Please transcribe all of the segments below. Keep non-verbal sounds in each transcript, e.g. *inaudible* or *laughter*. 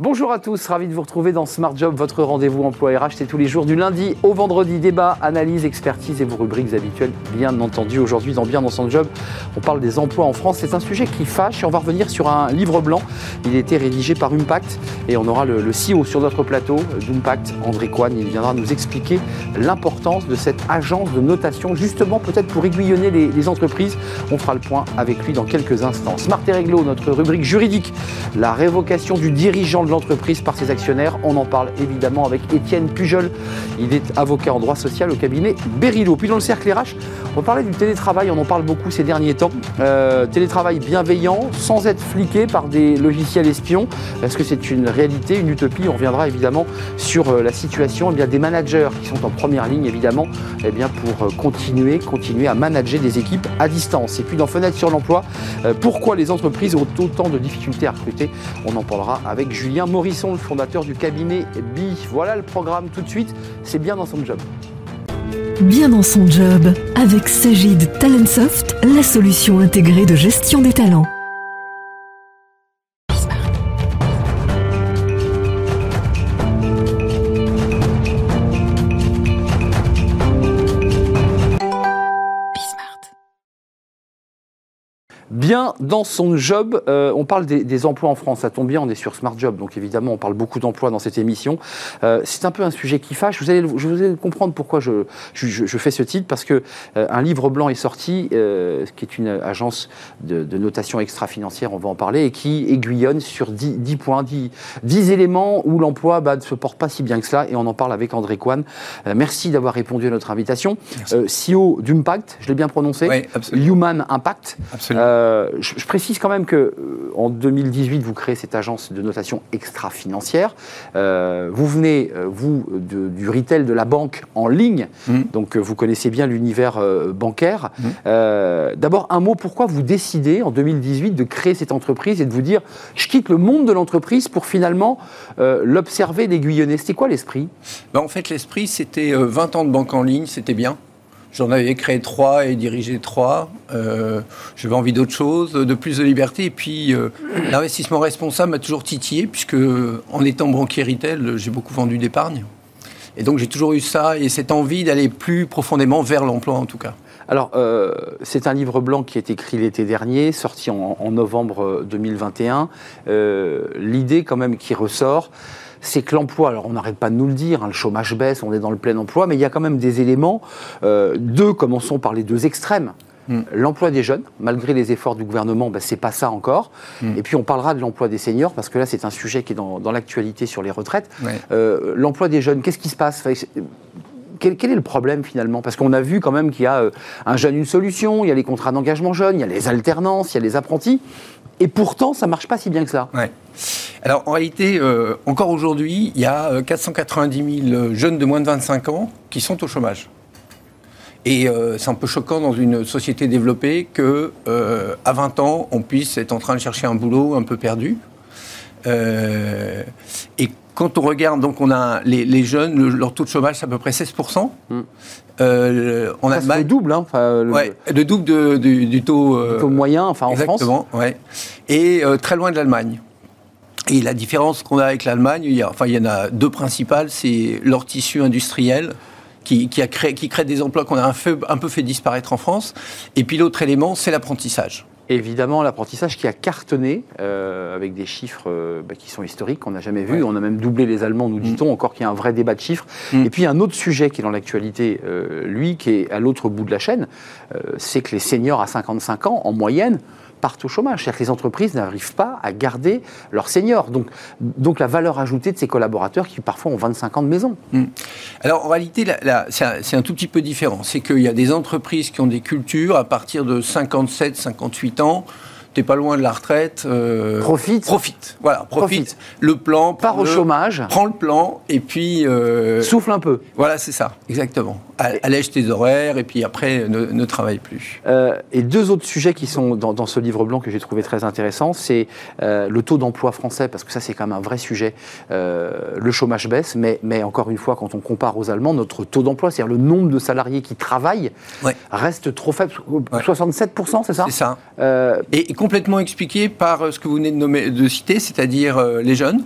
Bonjour à tous, ravi de vous retrouver dans Smart Job, votre rendez-vous emploi RH. C'est tous les jours du lundi au vendredi. Débat, analyse, expertise et vos rubriques habituelles, bien entendu. Aujourd'hui, dans Bien dans son job, on parle des emplois en France. C'est un sujet qui fâche et on va revenir sur un livre blanc. Il a été rédigé par Impact et on aura le, CEO sur notre plateau d'Impact, André Coine. Il viendra nous expliquer l'importance de cette agence de notation, justement peut-être pour aiguillonner les, les, entreprises. On fera le point avec lui dans quelques instants. Smart et Réglo, notre rubrique juridique, la révocation du dirigeant l'entreprise par ses actionnaires. On en parle évidemment avec Étienne Pujol. Il est avocat en droit social au cabinet Berilo. Puis dans le cercle RH, on parlait du télétravail, on en parle beaucoup ces derniers temps. Euh, télétravail bienveillant, sans être fliqué par des logiciels espions. Est-ce que c'est une réalité, une utopie? On reviendra évidemment sur euh, la situation eh bien, des managers qui sont en première ligne évidemment eh bien, pour euh, continuer, continuer à manager des équipes à distance. Et puis dans Fenêtre sur l'emploi, pourquoi les entreprises ont autant de difficultés à recruter? On en parlera avec Julien Morisson, le fondateur du cabinet BI. Voilà le programme tout de suite, c'est bien dans son job. Bien dans son job, avec Sagid Talentsoft, la solution intégrée de gestion des talents. Bien dans son job. Euh, on parle des, emplois en France, ça tombe bien, on est sur Smart Job, donc évidemment on parle beaucoup d'emplois dans cette émission. Euh, c'est un peu un sujet qui fâche. Vous allez, je vous allez comprendre pourquoi je, je, fais ce titre, parce que euh, un livre blanc est sorti, qui est une agence de, notation extra-financière, on va en parler, et qui aiguillonne sur 10, points, 10, éléments où l'emploi bah, ne se porte pas si bien que cela, et on en parle avec André Coine. merci d'avoir répondu à notre invitation. CEO d'Impact, je l'ai bien prononcé, Human Impact. Absolument. Euh, je, précise quand même que euh, en 2018, vous créez cette agence de notation extra-financière. Euh, vous venez, vous, du retail de la banque en ligne, mmh. donc vous connaissez bien l'univers bancaire. Mmh. D'abord, un mot, pourquoi vous décidez en 2018 de créer cette entreprise et de vous dire, je quitte le monde de l'entreprise pour finalement l'observer, l'aiguillonner? C'était quoi l'esprit? Ben, En fait, l'esprit, c'était 20 ans de banque en ligne, c'était bien. J'en avais créé trois et dirigé trois. Euh, J'avais envie d'autre chose, de plus de liberté. Et puis, euh, l'investissement responsable m'a toujours titillé, puisque en étant banquier retail, j'ai beaucoup vendu d'épargne. Et donc, j'ai toujours eu ça et cette envie d'aller plus profondément vers l'emploi, en tout cas. Alors, euh, c'est un livre blanc qui est écrit l'été dernier, sorti en, novembre 2021. Euh, l'idée, quand même, qui ressort, c'est que l'emploi, alors on n'arrête pas de nous le dire, hein, le chômage baisse, on est dans le plein emploi, mais il y a quand même des éléments. Euh, deux, commençons par les deux extrêmes. Hmm. L'emploi des jeunes, malgré les efforts du gouvernement, ben, c'est pas ça encore. Hmm. Et puis on parlera de l'emploi des seniors, parce que là c'est un sujet qui est dans, l'actualité sur les retraites. Euh, l'emploi des jeunes, qu'est-ce qui se passe? Quel, est le problème finalement? Parce qu'on a vu quand même qu'il y a euh, un jeune, une solution, il y a les contrats d'engagement jeunes, il y a les alternances, il y a les apprentis. Et pourtant, ça ne marche pas si bien que ça. Ouais. Alors, en réalité, euh, encore aujourd'hui, il y a 490 euh, 000 jeunes de moins de 25 ans qui sont au chômage. Et euh, c'est un peu choquant dans une société développée que, à 20 ans, on puisse être en train de chercher un boulot un peu perdu. et quand on regarde, donc on a les, jeunes, leur taux de chômage, c'est à peu près 16%. Mmh. Euh, on a le double, hein, le... double du, taux, euh, taux, moyen, enfin en France. Exactement, ouais. Et euh, très loin de l'Allemagne. Et la différence qu'on a avec l'Allemagne, il y enfin il y en a deux principales, c'est leur tissu industriel. Qui, a créé, qui crée des emplois qu'on a un, un peu fait disparaître en France. Et puis l'autre élément, c'est l'apprentissage. Évidemment, l'apprentissage qui a cartonné euh, avec des chiffres euh, bah, qui sont historiques, qu'on n'a jamais vus. On a même doublé les Allemands, nous dit-on, mm. encore qu'il y a un vrai débat de chiffres. Mm. Et puis, un autre sujet qui est dans l'actualité, euh, lui, qui est à l'autre bout de la chaîne, c'est que les seniors à 55 ans, en moyenne, partent au chômage. C'est-à-dire que les entreprises n'arrivent pas à garder leurs seniors. Donc, donc la valeur ajoutée de ces collaborateurs qui parfois ont 25 ans de maison. Hmm. Alors en réalité, c'est un, tout petit peu différent. C'est qu'il y a des entreprises qui ont des cultures à partir de 57, 58 ans t'es pas loin de la retraite. Euh, profite. Profite. Voilà, profite. Le plan. Part au chômage. Prends le plan et puis. Euh, Souffle un peu. Voilà, c'est ça, exactement. Allège tes horaires et puis après ne, travaille plus. Euh, et deux autres sujets qui sont dans, ce livre blanc que j'ai trouvé très intéressant, c'est le taux d'emploi français, parce que ça c'est quand même un vrai sujet. le chômage baisse, mais, mais encore une fois, quand on compare aux Allemands, notre taux d'emploi, c'est-à-dire le nombre de salariés qui travaillent, reste trop faible. 67%, c'est ça? C'est ça. et complètement expliqué par euh, ce que vous venez de, citer, c'est-à-dire euh, les jeunes.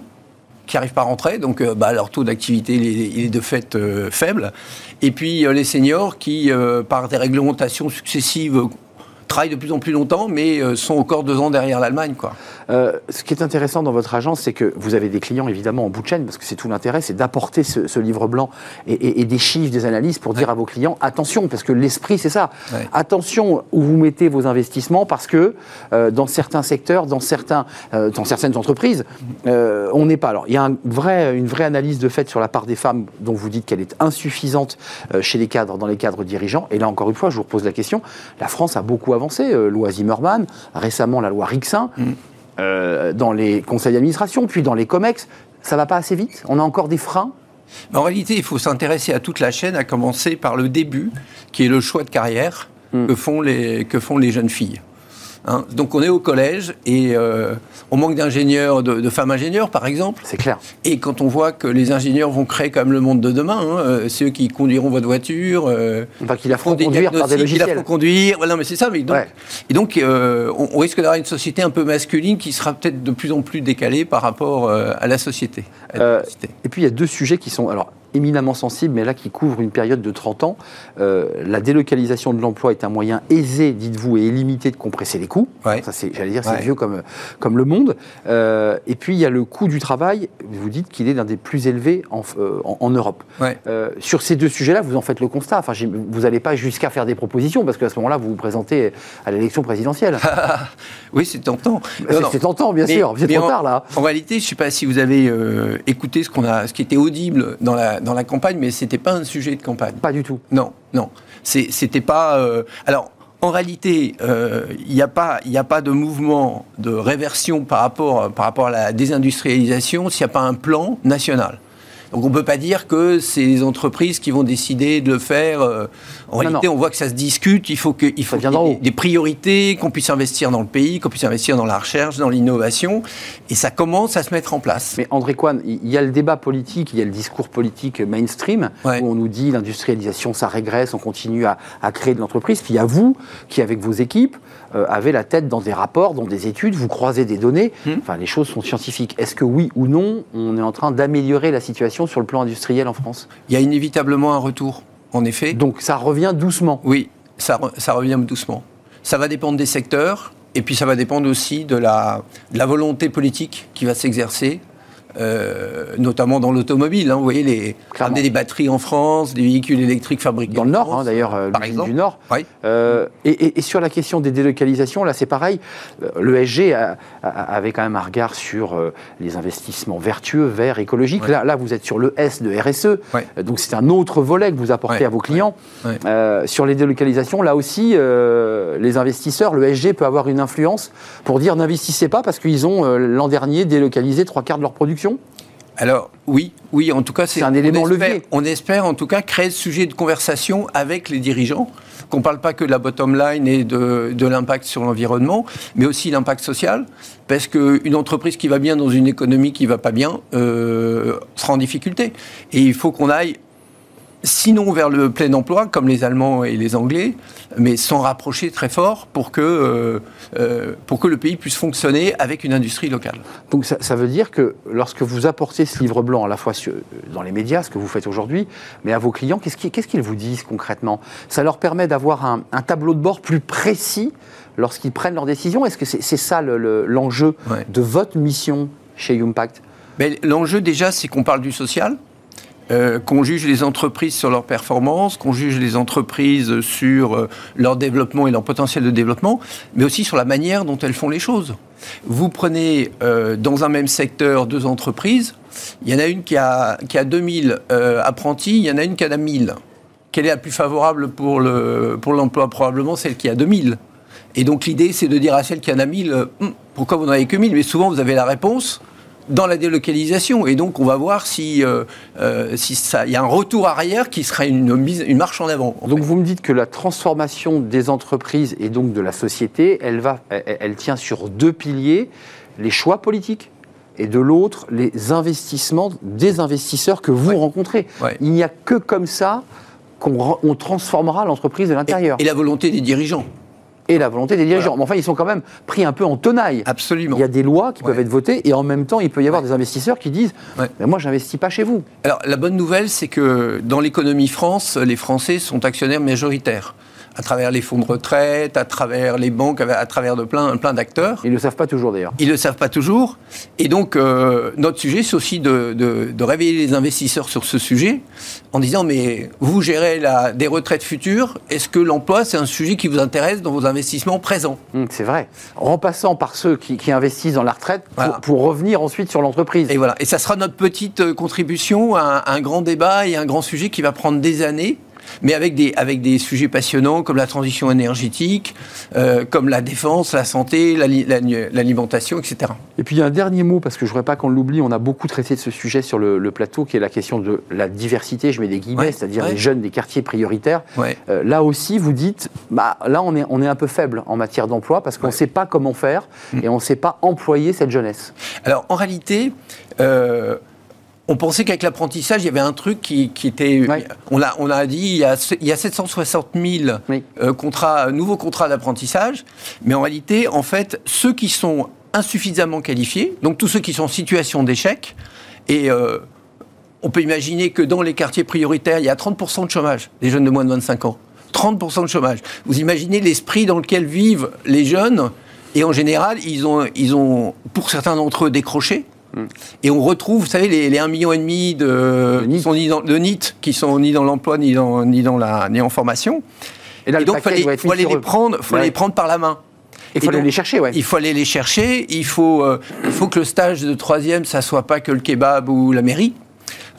qui n'arrivent pas à rentrer, donc euh, bah, leur taux d'activité est de fait faible. Et puis les seniors qui, par des réglementations successives, travaillent de plus en plus longtemps, mais sont encore deux ans derrière l'Allemagne. Quoi. Euh, ce qui est intéressant dans votre agence, c'est que vous avez des clients évidemment en bout de chaîne, parce que c'est tout l'intérêt, c'est d'apporter ce, livre blanc et, des chiffres, des analyses pour dire à vos clients attention, parce que l'esprit c'est ça. Attention où vous mettez vos investissements, parce que euh, dans certains secteurs, dans, certains, euh, dans certaines entreprises, on n'est pas. Alors il y a une vraie analyse de fait sur la part des femmes dont vous dites qu'elle est insuffisante chez les cadres, dans les cadres dirigeants. Et là encore une fois, je vous repose la question. La France a beaucoup avancé. Loi Zimmermann, récemment la loi Rixin. Mm. Euh, dans les conseils d'administration, puis dans les COMEX. Ça va pas assez vite? On a encore des freins? En réalité, il faut s'intéresser à toute la chaîne, à commencer par le début, qui est le choix de carrière que, font les, que font les jeunes filles. Hein. Donc on est au collège et euh, on manque d'ingénieurs, de, femmes ingénieurs par exemple. C'est clair. Et quand on voit que les ingénieurs vont créer quand même le monde de demain, hein, euh, ceux qui conduiront votre voiture, euh, enfin qui la feront conduire par des logiciels. Qui la feront conduire, non mais c'est ça. Mais donc, Et donc on, risque d'avoir une société un peu masculine qui sera peut-être de plus en plus décalée par rapport à la société. et puis il y a deux sujets qui sont alors éminemment sensible, mais là qui couvre une période de 30 ans. Euh, la délocalisation de l'emploi est un moyen aisé, dites-vous, et illimité de compresser les coûts. Ça, c'est, j'allais dire, c'est vieux comme, comme le monde. Euh, et puis, il y a le coût du travail. Vous dites qu'il est l'un des plus élevés en, euh, en, Europe. sur ces deux sujets-là, vous en faites le constat. Enfin, vous n'allez pas jusqu'à faire des propositions, parce qu'à ce moment-là, vous vous présentez à l'élection présidentielle. *laughs* oui, c'est tentant. C'est, tentant, bien sûr. C'est trop tard, là. En réalité, je ne sais pas si vous avez écouté ce, qu'on a, ce qui était audible dans la dans la campagne, mais c'était pas un sujet de campagne. Pas du tout. Non, non. C'était pas. Euh, alors, en réalité, euh, il n'y a, pas, a pas de mouvement de réversion par rapport, par rapport à la désindustrialisation s'il n'y a pas un plan national. Donc on ne peut pas dire que c'est les entreprises qui vont décider de le faire. Euh, en réalité, on voit que ça se discute. Il faut, que, il faut des priorités, qu'on puisse investir dans le pays, qu'on puisse investir dans la recherche, dans l'innovation. Et ça commence à se mettre en place. Mais André Coine, il y a le débat politique, il y a le discours politique mainstream, où on nous dit l'industrialisation, ça régresse, on continue à, à créer de l'entreprise. Puis il y a vous, qui avec vos équipes, euh, avez la tête dans des rapports, dans des études, vous croisez des données. Hmm. Enfin, les choses sont scientifiques. Est-ce que oui ou non, on est en train d'améliorer la situation sur le plan industriel en France Il y a inévitablement un retour, en effet. Donc ça revient doucement Oui, ça, ça revient doucement. Ça va dépendre des secteurs. Et puis ça va dépendre aussi de la, de la volonté politique qui va s'exercer euh, notamment dans l'automobile. Hein, vous voyez, les, ramener des batteries en France, des véhicules électriques fabriqués dans le Nord, hein, d'ailleurs, euh, par exemple. du Nord. Euh, et, sur la question des délocalisations, là, c'est pareil. Le SG avait quand même un regard sur les investissements vertueux, verts, écologiques. Là, là, vous êtes sur le S de RSE, donc c'est un autre volet que vous apportez à vos clients. sur les délocalisations, là aussi, les investisseurs, le SG peut avoir une influence pour dire n'investissez pas parce qu'ils ont l'an dernier délocalisé trois quarts de leur production alors oui, oui, en tout cas c'est un élément levier. On espère en tout cas créer ce sujet de conversation avec les dirigeants, qu'on ne parle pas que de la bottom line et de, l'impact sur l'environnement, mais aussi l'impact social, parce qu'une entreprise qui va bien dans une économie qui ne va pas bien euh, sera en difficulté. Et il faut qu'on aille sinon vers le plein emploi, comme les Allemands et les Anglais, mais s'en rapprocher très fort pour que, euh, euh, pour que le pays puisse fonctionner avec une industrie locale. Donc ça, veut dire que lorsque vous apportez ce livre blanc à la fois dans les médias, ce que vous faites aujourd'hui, mais à vos clients, qu'est-ce qu'ils vous disent concrètement? Ça leur permet d'avoir un, tableau de bord plus précis lorsqu'ils prennent leurs décisions? Est-ce que c'est ça l'enjeu de votre mission chez Impact L'enjeu déjà, c'est qu'on parle du social, euh, qu'on juge les entreprises sur leur performance, qu'on juge les entreprises sur euh, leur développement et leur potentiel de développement, mais aussi sur la manière dont elles font les choses. Vous prenez euh, dans un même secteur deux entreprises, il y en a une qui a, qui a 2000 apprentis, il y en a une qui en a 1000. Quelle est la plus favorable pour l'emploi pour Probablement celle qui a 2000. Et donc l'idée, c'est de dire à celle qui en a 1000, hum, pourquoi vous n'en avez que 1000 Mais souvent, vous avez la réponse dans la délocalisation. Et donc, on va voir si, euh, euh, si ça, y a un retour arrière qui serait une, mise, une marche en avant. donc, vous me dites que la transformation des entreprises et donc de la société, elle, va, elle, tient sur deux piliers les choix politiques et de l'autre les investissements des investisseurs que vous rencontrez. Il n'y a que comme ça qu'on transformera l'entreprise de l'intérieur. et la volonté des dirigeants. Et la volonté des dirigeants. Mais enfin, ils sont quand même pris un peu en tenaille. Absolument. Il y a des lois qui peuvent être votées et en même temps, il peut y avoir Ouais. des investisseurs qui disent Ouais. Mais Moi, j'investis pas chez vous. Alors, la bonne nouvelle, c'est que dans l'économie France, les Français sont actionnaires majoritaires. À travers les fonds de retraite, à travers les banques, à travers de plein, plein d'acteurs. Ils ne le savent pas toujours d'ailleurs. Ils ne le savent pas toujours. Et donc, euh, notre sujet, c'est aussi de, de- de réveiller les investisseurs sur ce sujet en disant, mais vous gérez la, des retraites futures, est-ce que l'emploi, c'est un sujet qui vous intéresse dans vos investissements présents? Hum, c'est vrai. En passant par ceux qui, qui investissent dans la retraite pour, Voilà. pour revenir ensuite sur l'entreprise. Et voilà. Et ça sera notre petite euh, contribution à un, un grand débat et un grand sujet qui va prendre des années. Mais avec des, avec des sujets passionnants comme la transition énergétique, euh, comme la défense, la santé, l'ali- l'ali- l'alimentation, etc. Et puis il y a un dernier mot, parce que je ne voudrais pas qu'on l'oublie, on a beaucoup traité de ce sujet sur le, le plateau, qui est la question de la diversité, je mets des guillemets, Ouais, c'est-à-dire ouais. les jeunes des quartiers prioritaires. Ouais. Euh, là aussi, vous dites, bah, là on est, on est un peu faible en matière d'emploi, parce qu'on ne sait pas comment faire, et on ne sait pas employer cette jeunesse. Alors, en réalité, euh, on pensait qu'avec l'apprentissage, il y avait un truc qui, qui était. Ouais. On, a, on a dit il y a, il y a 760 000 Oui. euh, contrats, nouveaux contrats d'apprentissage, mais en réalité, en fait, ceux qui sont insuffisamment qualifiés, donc tous ceux qui sont en situation d'échec, et euh, on peut imaginer que dans les quartiers prioritaires, il y a 30% de chômage des jeunes de moins de 25 ans. 30% de chômage. Vous imaginez l'esprit dans lequel vivent les jeunes, et en général, ils ont, ils ont pour certains d'entre eux, décroché. Et on retrouve, vous savez, les, les 1,5 million et demi de, De NEET. qui sont ni dans, de qui sont ni dans l'emploi, ni dans, ni, dans la, ni en formation. Et là, Et le donc, fallait, être faut aller les prendre, faut Ouais. les prendre par la main. Il faut aller les chercher, ouais. Il faut aller les chercher. Il faut, euh, il faut que le stage de troisième, ça soit pas que le kebab ou la mairie.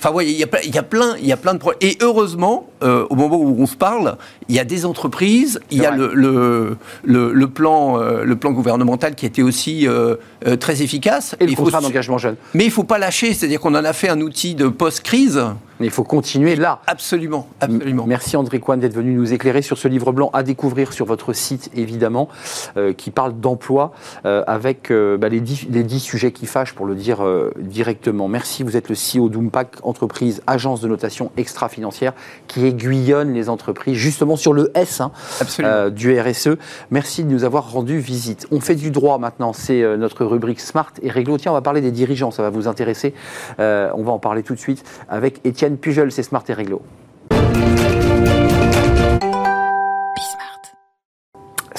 Enfin, ouais, il y a, plein- il y a plein, il y a plein de problèmes. Et heureusement, euh, au moment où on se parle, il y a des entreprises, il y a le, le, le, le plan, euh, le plan gouvernemental qui a été aussi euh, très efficace. Et le il contrat d'engagement jeune. Mais il faut pas lâcher, c'est-à-dire qu'on en a fait un outil de post-crise. Mais il faut continuer là. Absolument, absolument. Merci André Coine d'être venu nous éclairer sur ce livre blanc à découvrir sur votre site évidemment, euh, qui parle d'emploi euh, avec euh, bah, les, dix, les dix sujets qui fâchent pour le dire directement. Merci, vous êtes le CEO d'Umpac, entreprise, agence de notation extra-financière qui aiguillonne les entreprises justement sur le S hein, du RSE. Merci de nous avoir rendu visite. On fait du droit maintenant, c'est notre rubrique Smart et Réglo. Tiens, on va parler des dirigeants, ça va vous intéresser. On va en parler tout de suite avec Étienne Pujol, c'est Smart et Réglo.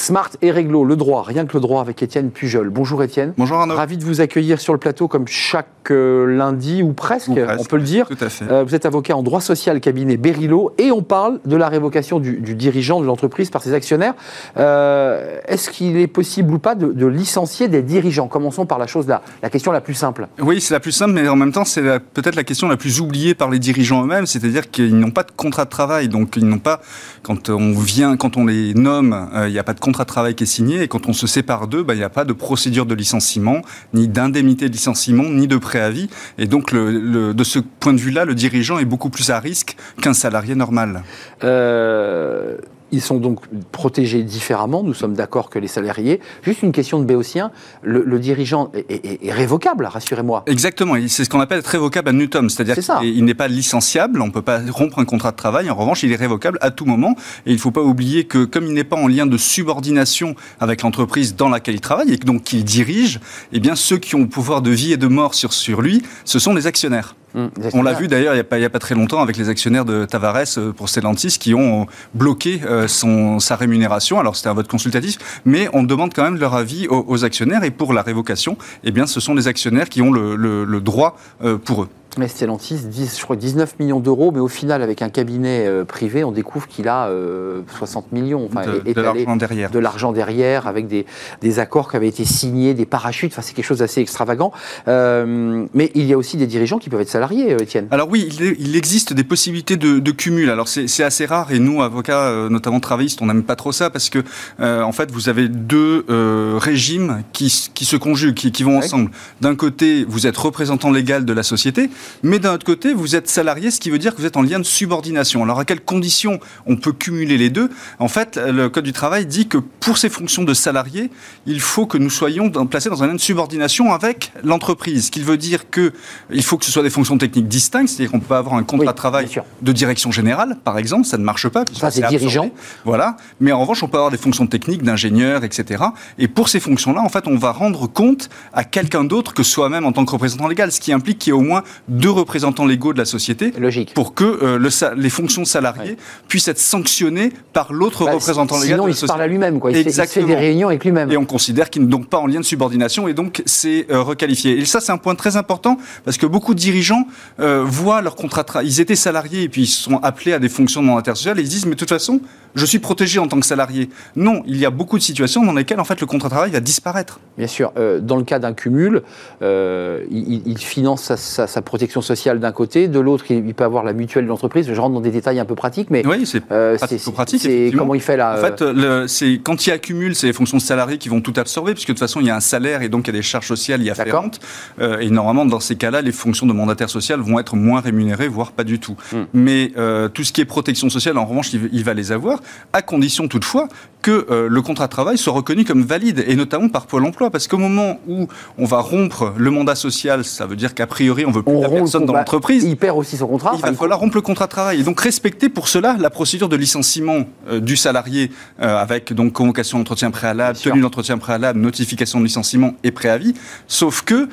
Smart et Réglo, le droit, rien que le droit avec Étienne Pujol. Bonjour Étienne. Bonjour Arnaud. Ravi de vous accueillir sur le plateau comme chaque euh, lundi ou presque, Ou presque, on peut le dire. Tout à fait. Euh, vous êtes avocat en droit social cabinet Berilo et on parle de la révocation du, du dirigeant de l'entreprise par ses actionnaires. Euh, Est-ce qu'il est possible ou pas de, de licencier des dirigeants? Commençons par la chose là, la question la plus simple. Oui, c'est la plus simple, mais en même temps, c'est peut-être la question la plus oubliée par les dirigeants eux-mêmes, c'est-à-dire qu'ils n'ont pas de contrat de travail. Donc, ils n'ont pas, quand on vient, quand on les nomme, il n'y a pas de contrat de travail qui est signé, et quand on se sépare d'eux, bah, il n'y a pas de procédure de licenciement, ni d'indemnité de licenciement, ni de préavis. Et donc, de ce point de vue-là, le dirigeant est beaucoup plus à risque qu'un salarié normal. Euh, ils sont donc protégés différemment, nous sommes d'accord que les salariés. Juste une question de Béotien, le, le dirigeant est, est- est révocable, rassurez-moi. Exactement, c'est ce qu'on appelle être révocable à nutum, c'est-à-dire qu'il n'est pas licenciable, on ne peut pas rompre un contrat de travail, en revanche il est révocable à tout moment, et il ne faut pas oublier que comme il n'est pas en lien de subordination avec l'entreprise dans laquelle il travaille, et donc qu'il dirige, eh bien ceux qui ont le pouvoir de vie et de mort sur, sur lui, ce sont les actionnaires. Hum, On l'a vu d'ailleurs il n'y a, pas- il y a pas très longtemps avec les actionnaires de Tavares euh, pour Stellantis qui ont bloqué euh, son, sa rémunération. Alors c'était un vote consultatif, mais on demande quand même leur avis aux, aux actionnaires. Et pour la révocation, eh bien ce sont les actionnaires qui ont le, le- le droit euh, pour eux. Mais Stellantis, 10, je crois 19 millions d'euros, mais au final, avec un cabinet euh, privé, on découvre qu'il a euh, 60 millions. Enfin, de, de l'argent derrière. de l'argent derrière, avec des, des accords qui avaient été signés, des parachutes. Enfin, c'est quelque chose d'assez extravagant. Euh, mais il y a aussi des dirigeants qui peuvent être salariés, euh, Étienne. Alors oui, il, existe des possibilités de, de cumul. Alors c'est assez rare et nous, avocats, euh, notamment travaillistes, on n'aime pas trop ça parce que euh, en fait, vous avez deux euh, régimes qui, qui se conjuguent, qui, qui vont Ouais. ensemble. D'un côté, vous êtes représentant légal de la société Mais d'un autre côté, vous êtes salarié, ce qui veut dire que vous êtes en lien de subordination. Alors à quelles conditions on peut cumuler les deux? En fait, le Code du travail dit que pour ces fonctions de salarié, il faut que nous soyons placés dans un lien de subordination avec l'entreprise. Ce qui veut dire qu'il faut que ce soit des fonctions techniques distinctes, c'est-à-dire qu'on peut avoir un contrat de travail de direction générale, par exemple, ça ne marche pas. Ça, c'est dirigeant. Voilà. Mais en revanche, on peut avoir des fonctions techniques d'ingénieur, etc. Et pour ces fonctions-là, en fait, on va rendre compte à quelqu'un d'autre que soi-même en tant que représentant légal, ce qui implique qu'il y ait au moins deux représentants légaux de la société. Logique. Pour que euh, le, les fonctions salariées puissent être sanctionnées par l'autre bah, représentant légal. Sinon, il se parle à lui-même, quoi. Il Exactement. Fait, des réunions avec lui-même. Et on considère qu'il n'est donc pas en lien de subordination et donc c'est euh, requalifié. Et ça, c'est un point très important parce que beaucoup de dirigeants euh, voient leur contrat de. Ils étaient salariés et puis ils sont appelés à des fonctions de mandataire social et ils disent, mais de toute façon, je suis protégé en tant que salarié. Non, il y a beaucoup de situations dans lesquelles en fait le contrat de travail va disparaître. Bien sûr, euh, dans le cas d'un cumul, euh, il, finance sa, protection sociale d'un côté, de l'autre il, peut avoir la mutuelle de l'entreprise. Je rentre dans des détails un peu pratiques, mais oui, c'est euh, pratique. C'est comment il fait là En fait, c'est quand il accumule, c'est les fonctions de salarié qui vont tout absorber, puisque de toute façon il y a un salaire et donc il y a des charges sociales y afférentes. et normalement, dans ces cas-là, les fonctions de mandataire social vont être moins rémunérées, voire pas du tout. Hmm. Mais tout ce qui est protection sociale, en revanche, il va les avoir à condition toutefois que euh, le contrat de travail soit reconnu comme valide, et notamment par Pôle emploi. Parce qu'au moment où on va rompre le mandat social, ça veut dire qu'a priori on veut plus la personne dans l'entreprise. Il perd aussi son contrat. Il va falloir rompre le contrat de travail. Et donc respecter pour cela la procédure de licenciement euh, du salarié, euh, avec donc convocation d'entretien préalable, tenue d'entretien préalable, notification de licenciement et préavis. Sauf que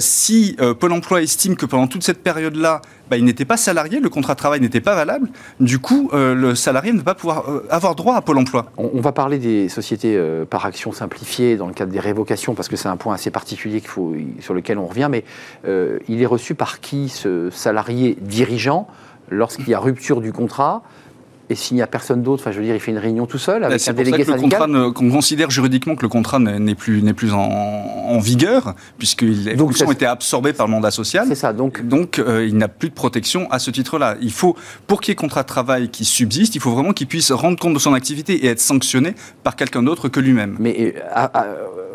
si Pôle emploi estime que pendant toute cette période-là, bah, il n'était pas salarié, le contrat de travail n'était pas valable. Du coup, le salarié ne va pas pouvoir avoir droit à Pôle emploi. On, va parler des sociétés euh, par action simplifiée dans le cadre des révocations, parce que c'est un point assez particulier sur lequel on revient. Mais il est reçu par qui ce salarié dirigeant lorsqu'il y a rupture du contrat et s'il n'y a personne d'autre, enfin, je veux dire, il fait une réunion tout seul avec un délégué syndical. Qu'on considère juridiquement que le contrat n'est plus, n'est plus en, vigueur, puisque les fonctions ont été absorbées par le mandat social. C'est ça. Donc, donc euh, il n'a plus de protection à ce titre-là. Il faut, pour qu'il y ait contrat de travail qui subsiste, il faut vraiment qu'il puisse rendre compte de son activité et être sanctionné par quelqu'un d'autre que lui-même. Mais euh,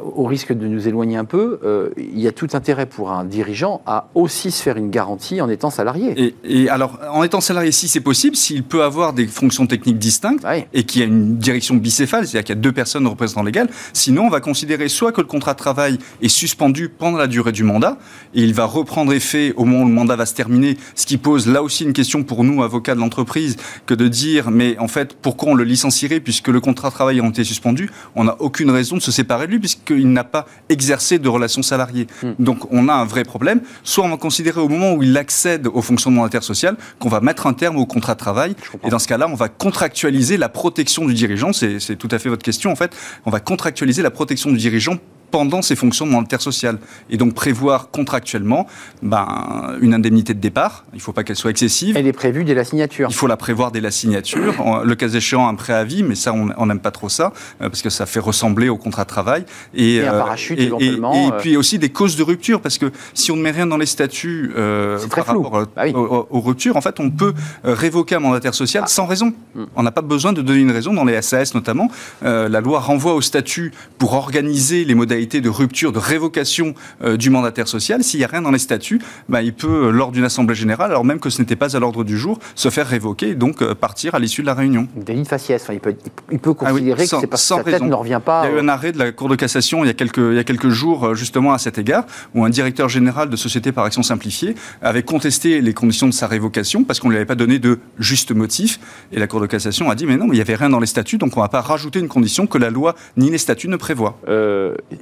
au risque de nous éloigner un peu, euh, il y a tout intérêt pour un dirigeant à aussi se faire une garantie en étant salarié. Et, et alors, en étant salarié, si c'est possible, s'il peut avoir des fonctions techniques distinctes et qu'il y a une direction bicéphale, c'est-à-dire qu'il y a deux personnes représentant légal. Sinon, on va considérer soit que le contrat de travail est suspendu pendant la durée du mandat et il va reprendre effet au moment où le mandat va se terminer, ce qui pose là aussi une question pour nous, avocats de l'entreprise, que de dire, mais en fait, pourquoi on le licencierait puisque le contrat de travail a été suspendu? On n'a aucune raison de se séparer de lui puisqu'il n'a pas exercé de relation salariée. Hmm. Donc, on a un vrai problème. Soit on va considérer au moment où il accède aux fonctions mandataires sociales qu'on va mettre un terme au contrat de travail. Et dans ce cas-là, on va contractualiser la protection du dirigeant. C'est tout à fait votre question, en fait. On va contractualiser la protection du dirigeant pendant ses fonctions de mandataire social. Et donc prévoir contractuellement ben, une indemnité de départ. Il ne faut pas qu'elle soit excessive. Elle est prévue dès la signature. Il faut la prévoir dès la signature. Le cas échéant, un préavis, mais ça, on n'aime pas trop ça, euh, parce que ça fait ressembler au contrat de travail. Et, un euh, parachute, éventuellement. Et, euh. puis aussi des causes de rupture, parce que si on ne met rien dans les statuts par rapport bah aux, ruptures, en fait, on peut révoquer un mandataire social ah. sans raison. Hmm. On n'a pas besoin de donner une raison, dans les SAS notamment. la loi renvoie au statut pour organiser les de rupture, de révocation euh, du mandataire social, s'il n'y a rien dans les statuts, bah, il peut, euh, lors d'une assemblée générale, alors même que ce n'était pas à l'ordre du jour, se faire révoquer et donc euh, partir à l'issue de la réunion. Délit de faciès, il, peut, il peut ah considérer que c'est parce que sa tête ne revient pas. Il y a eu un arrêt de la Cour de cassation il y a quelques, il y a quelques jours, justement, à cet égard, où un directeur général de société par action simplifiée avait contesté les conditions de sa révocation parce qu'on ne lui avait pas donné de juste motif. Et la Cour de cassation a dit, mais non, mais il n'y avait rien dans les statuts, donc on ne va pas rajouter une condition que la loi ni les statuts ne prévoient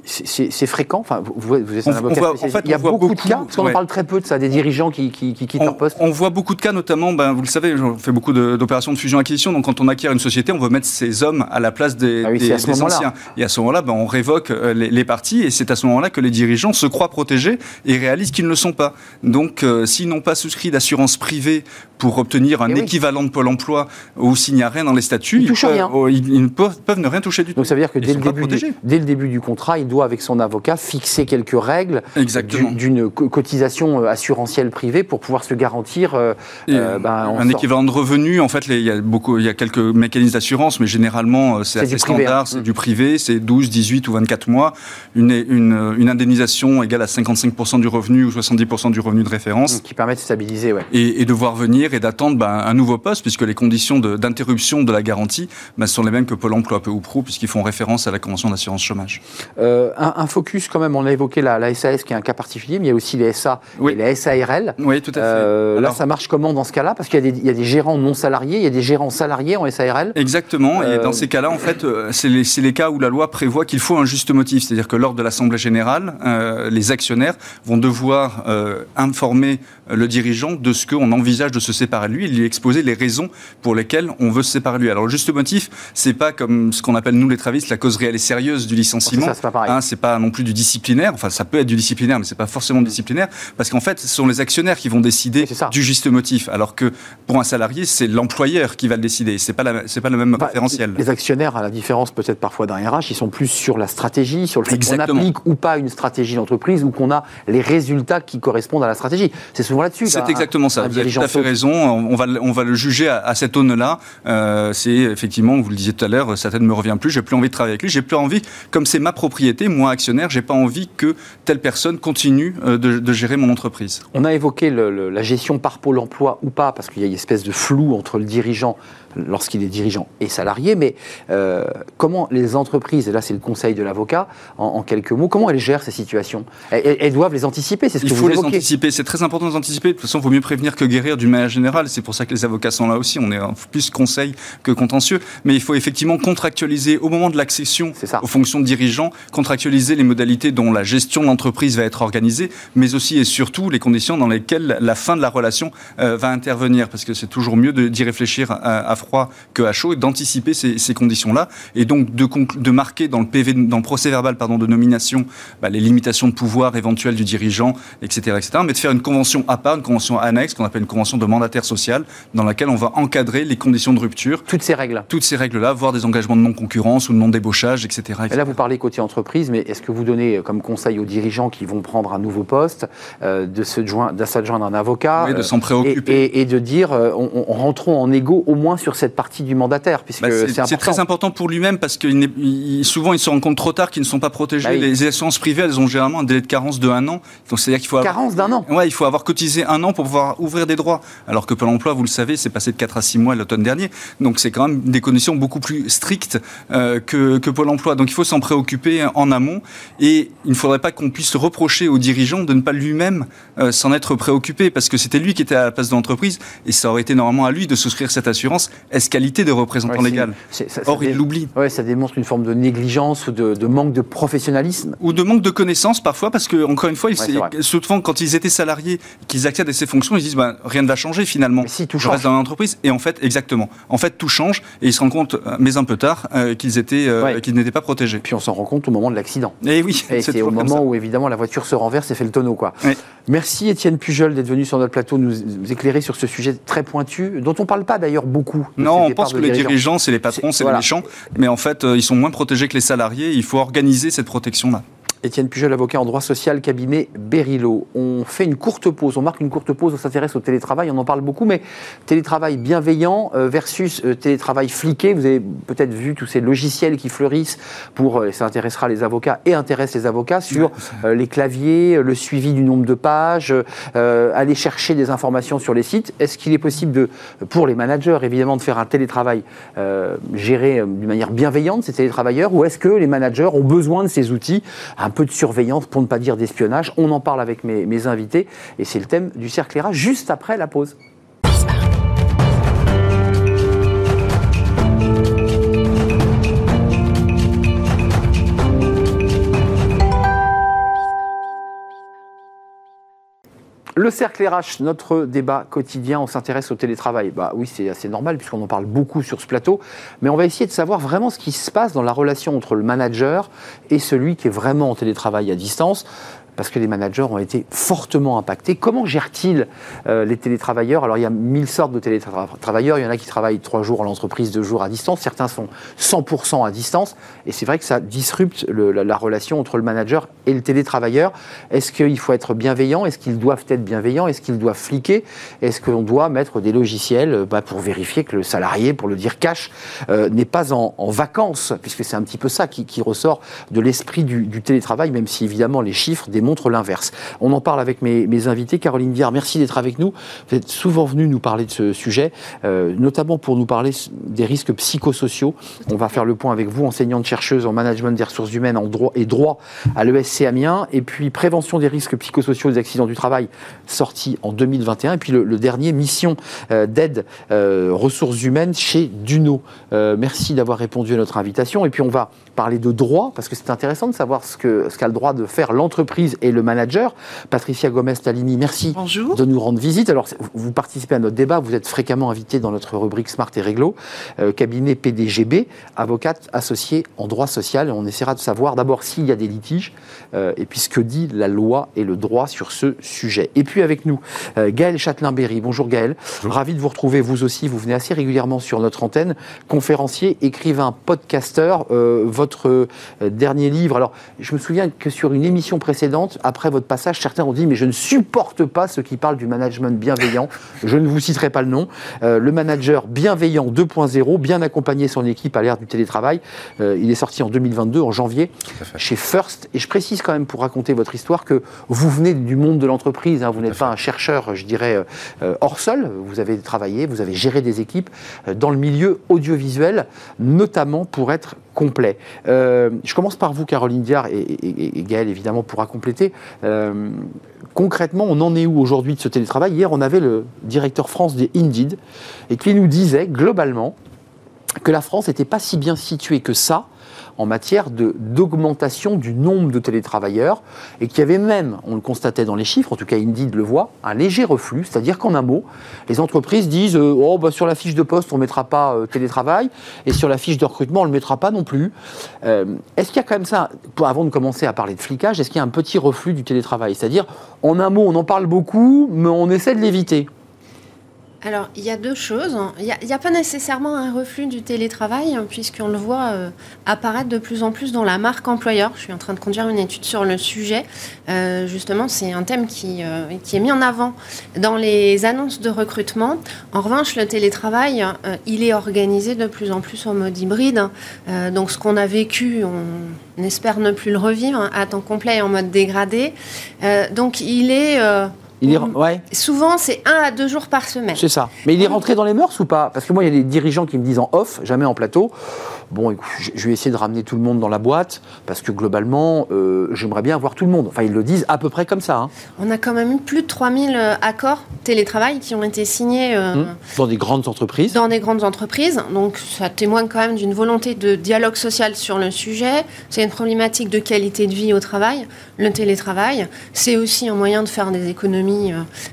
c'est fréquent. Enfin, vous, êtes un avocat Il y a beaucoup, de cas, parce qu'on parle très peu de ça, des dirigeants qui, quittent leur poste. On voit beaucoup de cas, notamment, ben, vous le savez, on fait beaucoup d'opérations de, fusion-acquisition, donc quand on acquiert une société, on veut mettre ces hommes à la place des, ah anciens. Et à ce moment-là, ben, on révoque euh, les, parties, et c'est à ce moment-là que les dirigeants se croient protégés et réalisent qu'ils ne le sont pas. Donc, euh, s'ils n'ont pas souscrit d'assurance privée pour obtenir un Eh oui. équivalent de Pôle emploi ou s'il n'y a rien dans les statuts, Ils peuvent, rien. oh, ils- ils ne peuvent, peuvent ne rien toucher du tout. Donc ça veut dire que dès le, début du, protégés. dès le début du contrat, il doit, avec son avocat, fixer quelques règles d'une co- cotisation euh, assurantielle privée pour pouvoir se garantir euh, euh, ben, en un sort- équivalent de revenu, en fait, les- il y a beaucoup, il y a quelques mécanismes d'assurance, mais généralement, c'est assez privé, standard, hein. c'est du privé, c'est 12, 18 ou 24 mois, une, une, une indemnisation égale à 55% du revenu ou 70% du revenu de référence. qui permet de stabiliser. Ouais. Et, et devoir venir et d'attendre ben, un nouveau poste, puisque les conditions d'interruption de, la garantie ben, sont les mêmes que Pôle emploi, peu ou prou, puisqu'ils font référence à la Convention d'assurance chômage. Euh, un, un focus quand même, on a évoqué la, la SAS qui est un cas particulier, mais il y a aussi les SA Oui. et les SARL. Oui, tout à fait. Euh, là, ça marche comment dans ce cas-là? Parce qu'il y, a des- il y a des gérants non salariés, il y a des gérants salariés en SARL. Exactement. Euh, Et dans ces cas-là, en fait, euh, c'est les, cas où la loi prévoit qu'il faut un juste motif. C'est-à-dire que lors de l'Assemblée générale, euh, les actionnaires vont devoir euh, informer euh, le dirigeant de ce qu'on envisage de se séparer de lui et lui exposer les raisons pour lesquelles on veut se séparer de lui. Alors, le juste motif, c'est pas comme ce qu'on appelle, nous, les travistes, la cause réelle et sérieuse du licenciement. Ça, c'est pas. Hein, pas non plus du disciplinaire. Enfin, ça peut être du disciplinaire, mais c'est pas forcément disciplinaire, parce qu'en fait, ce sont les actionnaires qui vont décider du juste motif, alors que pour un salarié, c'est l'employeur qui va le décider. C'est pas c'est pas le même Bah, référentiel. Les actionnaires, à la différence peut-être parfois d'un RH, ils sont plus sur la stratégie, sur le fait qu'on applique ou pas une stratégie d'entreprise ou qu'on a les résultats qui correspondent à la stratégie. C'est souvent là-dessus. C'est exactement ça. Vous avez tout à fait raison. On va, le- on va le juger à, à cette aune-là. Euh, c'est effectivement, vous le disiez tout à l'heure, ça ne me revient plus. J'ai plus envie de travailler avec lui. J'ai plus envie, comme c'est ma propriété, moi actionnaire, j'ai pas envie que telle personne continue euh, de, de gérer mon entreprise. On a évoqué le- le- la gestion par pôle emploi ou pas, parce qu'il y a une espèce de flou entre le dirigeant lorsqu'il est dirigeant et salarié, mais euh, comment les entreprises, et là c'est le conseil de l'avocat, en, en quelques mots, comment elles gèrent ces situations? Elles, doivent les anticiper, c'est ce Il que faut vous les anticiper. C'est très important de les anticiper. De toute façon, il vaut mieux prévenir que guérir d'une manière générale. C'est pour ça que les avocats sont là aussi. On est plus conseil que contentieux. Mais il faut effectivement contractualiser au moment de l'accession aux fonctions de dirigeant, contractualiser les modalités dont la gestion de l'entreprise va être organisée, mais aussi et surtout les conditions dans lesquelles la fin de la relation euh, va intervenir. Parce que c'est toujours mieux d'y réfléchir à, à froid que à chaud et d'anticiper ces, ces conditions-là. Et donc de, de marquer dans le PV, dans le procès verbal pardon, de nomination bah, les limitations de pouvoir éventuelles du dirigeant, etc., etc. Mais de faire une convention à part, une convention annexe, qu'on appelle une convention de mandataire social, dans laquelle on va encadrer les conditions de rupture, Toutes ces règles. toutes ces règles-là, voire des engagements de non-concurrence ou de non-débauchage, etc. Et etc. là, vous parlez côté entreprise, mais est-ce que vous donnez euh, comme conseil aux dirigeants qui vont prendre un nouveau poste euh, de se joindre, de s'adjoindre un avocat Oui, de euh, s'en et, préoccuper. et- et de dire, euh, on, on- rentrons en égo au moins sur cette partie du mandataire, puisque Bah, c'est important. très important pour lui-même parce que il il- souvent ils se rendent compte trop tard qu'ils ne sont pas protégés. Bah oui. Les assurances privées, elles ont généralement un délai de carence de un an. Donc c'est-à-dire qu'il faut avoir, Carence d'un an. ouais, il faut avoir cotisé un an pour pouvoir ouvrir des droits. Alors que Pôle Emploi, vous le savez, c'est passé de 4 à 6 mois l'automne dernier. Donc c'est quand même des conditions beaucoup plus strictes euh, que, que Pôle Emploi. Donc il faut s'en préoccuper en amont et il ne faudrait pas qu'on puisse reprocher au dirigeant de ne pas lui-même euh, s'en être préoccupé parce que c'était lui qui était à la place de l'entreprise et ça aurait été normalement à lui de souscrire cette assurance. Est-ce qualité de représentant Ouais, légal ça- ça Or, il dé- l'oublie. Ouais, ça démontre une forme de négligence ou de, de manque de professionnalisme. ou de manque de connaissances parfois parce que encore une fois, ils- Ouais, souvent quand ils étaient salariés, qu'ils accèdent à ces fonctions, ils se disent ben, rien ne va changer finalement. Mais si, tout Je change. reste dans l'entreprise et en fait exactement. En fait tout change et ils se rendent compte, euh, mais un peu tard, euh, qu'ils étaient, euh, qu'ils n'étaient pas protégés. Puis on s'en rend compte au moment de l'accident. Et oui, c'est au moment ça. où évidemment la voiture se renverse et fait le tonneau. Quoi. Merci Étienne Pujol d'être venu sur notre plateau nous nous éclairer sur ce sujet très pointu, dont on ne parle pas d'ailleurs beaucoup. Non, on pense que les dirigeants, c'est les patrons, C'est- voilà. les méchants, mais en fait, euh, ils sont moins protégés que les salariés. Il faut organiser cette protection-là. Étienne Pujol, avocat en droit social, cabinet Berilo. On fait une courte pause, on marque une courte pause, on s'intéresse au télétravail, on en parle beaucoup, mais télétravail bienveillant euh, versus euh, télétravail fliqué. Vous avez peut-être vu tous ces logiciels qui fleurissent pour, euh, ça intéressera les avocats et intéresse les avocats, sur les claviers, le suivi du nombre de pages, euh, aller chercher des informations sur les sites. Est-ce qu'il est possible, de, pour les managers évidemment, de faire un télétravail euh, géré d'une manière bienveillante, ces télétravailleurs, ou est-ce que les managers ont besoin de ces outils un peu de surveillance, pour ne pas dire d'espionnage. On en parle avec mes, invités et c'est le thème du cercle juste après la pause. Le cercle RH, notre débat quotidien, on s'intéresse au télétravail. Bah oui, c'est assez normal puisqu'on en parle beaucoup sur ce plateau, mais on va essayer de savoir vraiment ce qui se passe dans la relation entre le manager et celui qui est vraiment en télétravail à distance. Parce que les managers ont été fortement impactés. Comment gèrent-ils euh, les télétravailleurs? Alors, il y a mille sortes de télétravailleurs. Il y en a qui travaillent trois jours à l'entreprise, deux jours à distance. Certains sont 100% à distance. Et c'est vrai que ça disrupte la, la, relation entre le manager et le télétravailleur. Est-ce qu'il faut être bienveillant? Est-ce qu'ils doivent être bienveillants? Est-ce qu'ils doivent fliquer? Est-ce qu'on doit mettre des logiciels euh, bah, pour vérifier que le salarié, pour le dire cash, euh, n'est pas en, vacances? Puisque c'est un petit peu ça qui, ressort de l'esprit du, télétravail, même si évidemment les chiffres démontrent l'inverse. On en parle avec mes, invités. Caroline Viard, merci d'être avec nous. Vous êtes souvent venue nous parler de ce sujet, euh, notamment pour nous parler des risques psychosociaux. On va faire le point avec vous, enseignante chercheuse en management des ressources humaines en droit et droit à l'ESC Amiens, et puis prévention des risques psychosociaux des accidents du travail, sorti en 2021, et puis le, dernier, mission euh, d'aide ressources humaines chez Duno. merci d'avoir répondu à notre invitation, et puis on va parler de droit, parce que c'est intéressant de savoir ce qu'a le droit de faire l'entreprise et le manager. Patricia Gomez-Talini, merci de nous rendre visite. Alors, vous participez à notre débat, vous êtes fréquemment invité dans notre rubrique Smart et Réglo, euh, cabinet PDGB, avocate associée en droit social. Et on essaiera de savoir d'abord s'il y a des litiges, euh, et puis ce que dit la loi et le droit sur ce sujet. Et puis avec nous, euh, Gaël Châtelain-Berry. Bonjour Gaël, ravi de vous retrouver, vous aussi, vous venez assez régulièrement sur notre antenne, conférencier, écrivain, podcasteur. votre votre euh, dernier livre. Alors, je me souviens que sur une émission précédente, après votre passage, certains ont dit Mais je ne supporte pas ceux qui parlent du management bienveillant. je ne vous citerai pas le nom. Euh, le manager bienveillant 2.0, bien accompagner son équipe à l'ère du télétravail. Euh, il est sorti en 2022, en janvier, chez First. Et je précise quand même pour raconter votre histoire que vous venez du monde de l'entreprise. Hein. vous n'êtes pas un chercheur, je dirais, hors sol. Vous avez travaillé, vous avez géré des équipes dans le milieu audiovisuel, notamment pour être Euh, je commence par vous, Caroline Diard, et, et, Gaël, évidemment, pourra compléter. Euh, concrètement, on en est où aujourd'hui de ce télétravail? Hier, on avait le directeur France des Indeed, et qui nous disait, globalement, que la France n'était pas si bien située que ça en matière d'augmentation du nombre de télétravailleurs et qu'il y avait même, on le constatait dans les chiffres, en tout cas Indeed le voit, un léger reflux, c'est-à-dire qu'en un mot, les entreprises disent euh, oh, bah, sur la fiche de poste on ne mettra pas euh, télétravail. Et sur la fiche de recrutement on ne le mettra pas non plus. Euh, est-ce qu'il y a quand même ça, avant de commencer à parler de flicage, est-ce qu'il y a un petit reflux du télétravail? C'est-à-dire, en un mot, on en parle beaucoup, mais on essaie de l'éviter alors, il y a deux choses. Il n'y a, pas nécessairement un reflux du télétravail, hein, puisqu'on le voit euh, apparaître de plus en plus dans la marque employeur. Je suis en train de conduire une étude sur le sujet. Euh, justement, c'est un thème qui, euh, qui, est mis en avant dans les annonces de recrutement. En revanche, le télétravail, il est organisé de plus en plus en mode hybride. donc, ce qu'on a vécu, on espère ne plus le revivre à temps complet et en mode dégradé. donc, il est il est, ouais. Souvent, c'est un à deux jours par semaine. C'est ça. Mais il est rentré dans les mœurs ou pas? Parce que moi, il y a des dirigeants qui me disent en off, jamais en plateau bon, je vais essayer de ramener tout le monde dans la boîte, parce que globalement, euh, j'aimerais bien avoir tout le monde. Enfin, ils le disent à peu près comme ça. Hein. On a quand même eu plus de 3000 euh, accords télétravail qui ont été signés. Euh, hum, dans des grandes entreprises Dans des grandes entreprises. Donc, ça témoigne quand même d'une volonté de dialogue social sur le sujet. C'est une problématique de qualité de vie au travail. Le télétravail, c'est aussi un moyen de faire des économies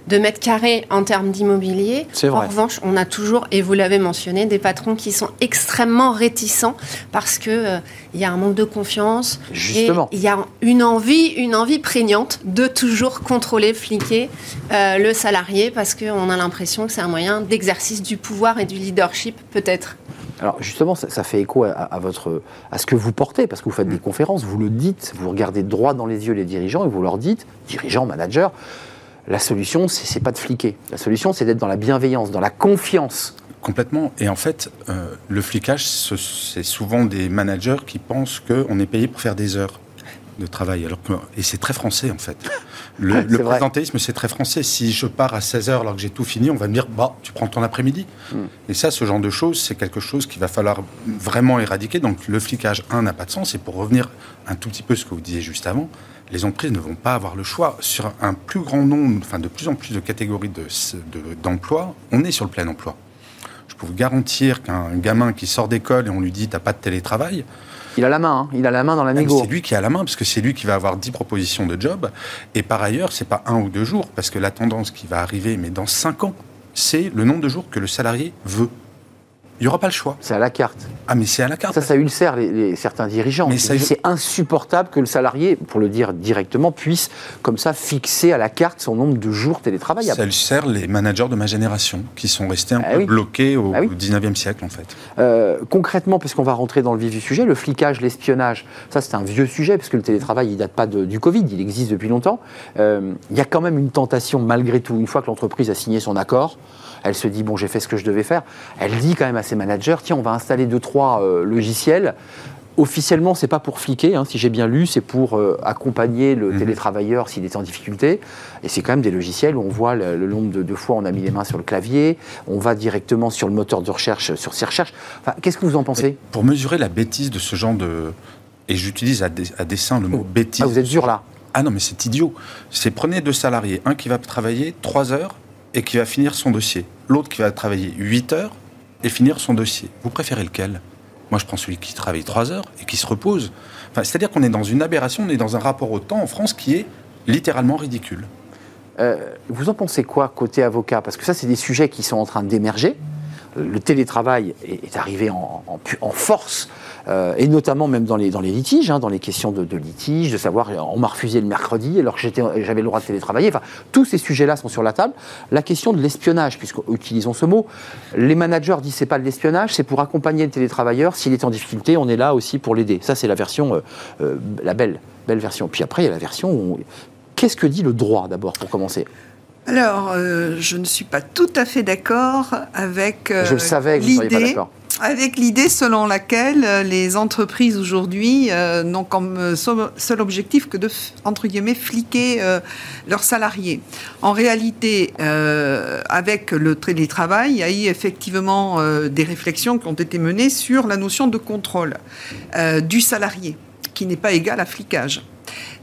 de mètres carrés en termes d'immobilier. C'est vrai. En revanche, on a toujours, et vous l'avez mentionné, des patrons qui sont extrêmement réticents parce que euh, y a un manque de confiance. Justement. Il y a une envie, une envie prégnante de toujours contrôler, fliquer euh, le salarié parce qu'on a l'impression que c'est un moyen d'exercice du pouvoir et du leadership peut-être. Alors justement, ça, fait écho à, votre, à ce que vous portez, parce que vous faites des conférences, vous le dites, vous regardez droit dans les yeux les dirigeants et vous leur dites, dirigeants, managers, la solution, c'est pas de fliquer. La solution, c'est d'être dans la bienveillance, dans la confiance Complètement. Et en fait, euh, le flicage, c'est souvent des managers qui pensent qu'on est payé pour faire des heures de travail. Alors et c'est très français, en fait. Le, *laughs* le présentéisme, c'est très français. Si je pars à 16 heures alors que j'ai tout fini, on va me dire, bah, tu prends ton après-midi. Hmm. Et ça, ce genre de choses, c'est quelque chose qu'il va falloir vraiment éradiquer. Donc le flicage, un, n'a pas de sens. Et pour revenir un tout petit peu à ce que vous disiez juste avant, les entreprises ne vont pas avoir le choix. Sur un plus grand nombre, enfin de plus en plus de catégories d'emplois, de, on est sur le plein emploi je peux vous garantir qu'un gamin qui sort d'école et on lui dit t'as pas de télétravail, il a la main, hein. il a la main dans la ah, négo. C'est lui qui a la main, parce que c'est lui qui va avoir 10 propositions de job. Et par ailleurs, c'est pas un ou deux jours, parce que la tendance qui va arriver, mais dans 5 ans, c'est le nombre de jours que le salarié veut. Il n'y aura pas le choix. C'est à la carte. Ah, mais c'est à la carte. Ça, ça ulcère les, les- certains dirigeants. Mais ça- C'est insupportable que le salarié, pour le dire directement, puisse, comme ça, fixer à la carte son nombre de jours télétravaillables. Ça sert les managers de ma génération qui sont restés un Ah peu oui. bloqués au Ah oui. 19e siècle, en fait. Euh, concrètement, puisqu'on va rentrer dans le vif du sujet, le flicage, l'espionnage, ça c'est un vieux sujet, parce que le télétravail, il date pas de- du Covid, il existe depuis longtemps. Euh, Il y a quand même une tentation, malgré tout, une fois que l'entreprise a signé son accord, elle se dit, bon, j'ai fait ce que je devais faire, elle dit quand même à ses managers, tiens, on va installer deux, trois euh, logiciels. Officiellement, c'est pas pour fliquer, hein, si j'ai bien lu, c'est pour euh, accompagner le Mhm. télétravailleur s'il est en difficulté. Et c'est quand même des logiciels où on voit le, le nombre de, de fois on a mis les mains sur le clavier, on va directement sur le moteur de recherche, sur ses recherches. Enfin, Qu'est-ce que vous en pensez? Pour mesurer la bêtise de ce genre de... Et j'utilise à, des- à dessein le mot bêtise. ah, Vous êtes dur là. Ah non, mais c'est idiot. C'est prenez deux salariés, un qui va travailler 3 heures et qui va finir son dossier. L'autre qui va travailler 8 heures et finir son dossier. Vous préférez lequel? Moi, je prends celui qui travaille 3 heures et qui se repose. Enfin, C'est-à-dire qu'on est dans une aberration, on est dans un rapport au temps en France qui est littéralement ridicule. Euh, vous en pensez quoi côté avocat? Parce que ça, c'est des sujets qui sont en train d'émerger. Le télétravail est, arrivé en, force, euh, et notamment même dans les, litiges, hein, dans les questions de, de litige, de savoir on m'a refusé le mercredi alors que j'avais le droit de télétravailler. Enfin, tous ces sujets-là sont sur la table. La question de l'espionnage, puisqu'utilisons ce mot, les managers disent c'est pas de l'espionnage, c'est pour accompagner le télétravailleur. S'il est en difficulté, on est là aussi pour l'aider. Ça, c'est la version, euh, euh, la belle, belle version. Puis après, il y a la version où Qu'est-ce que dit le droit d'abord pour commencer? Alors, euh, je ne suis pas tout à fait d'accord avec euh, Je le savais que vous ne seriez pas l'idée d'accord. avec l'idée selon laquelle euh, les entreprises aujourd'hui euh, n'ont comme seul objectif que de, entre guillemets, fliquer euh, leurs salariés. En réalité, euh, avec le télétravail, il y a eu effectivement euh, des réflexions qui ont été menées sur la notion de contrôle euh, du salarié, qui n'est pas égal à flicage.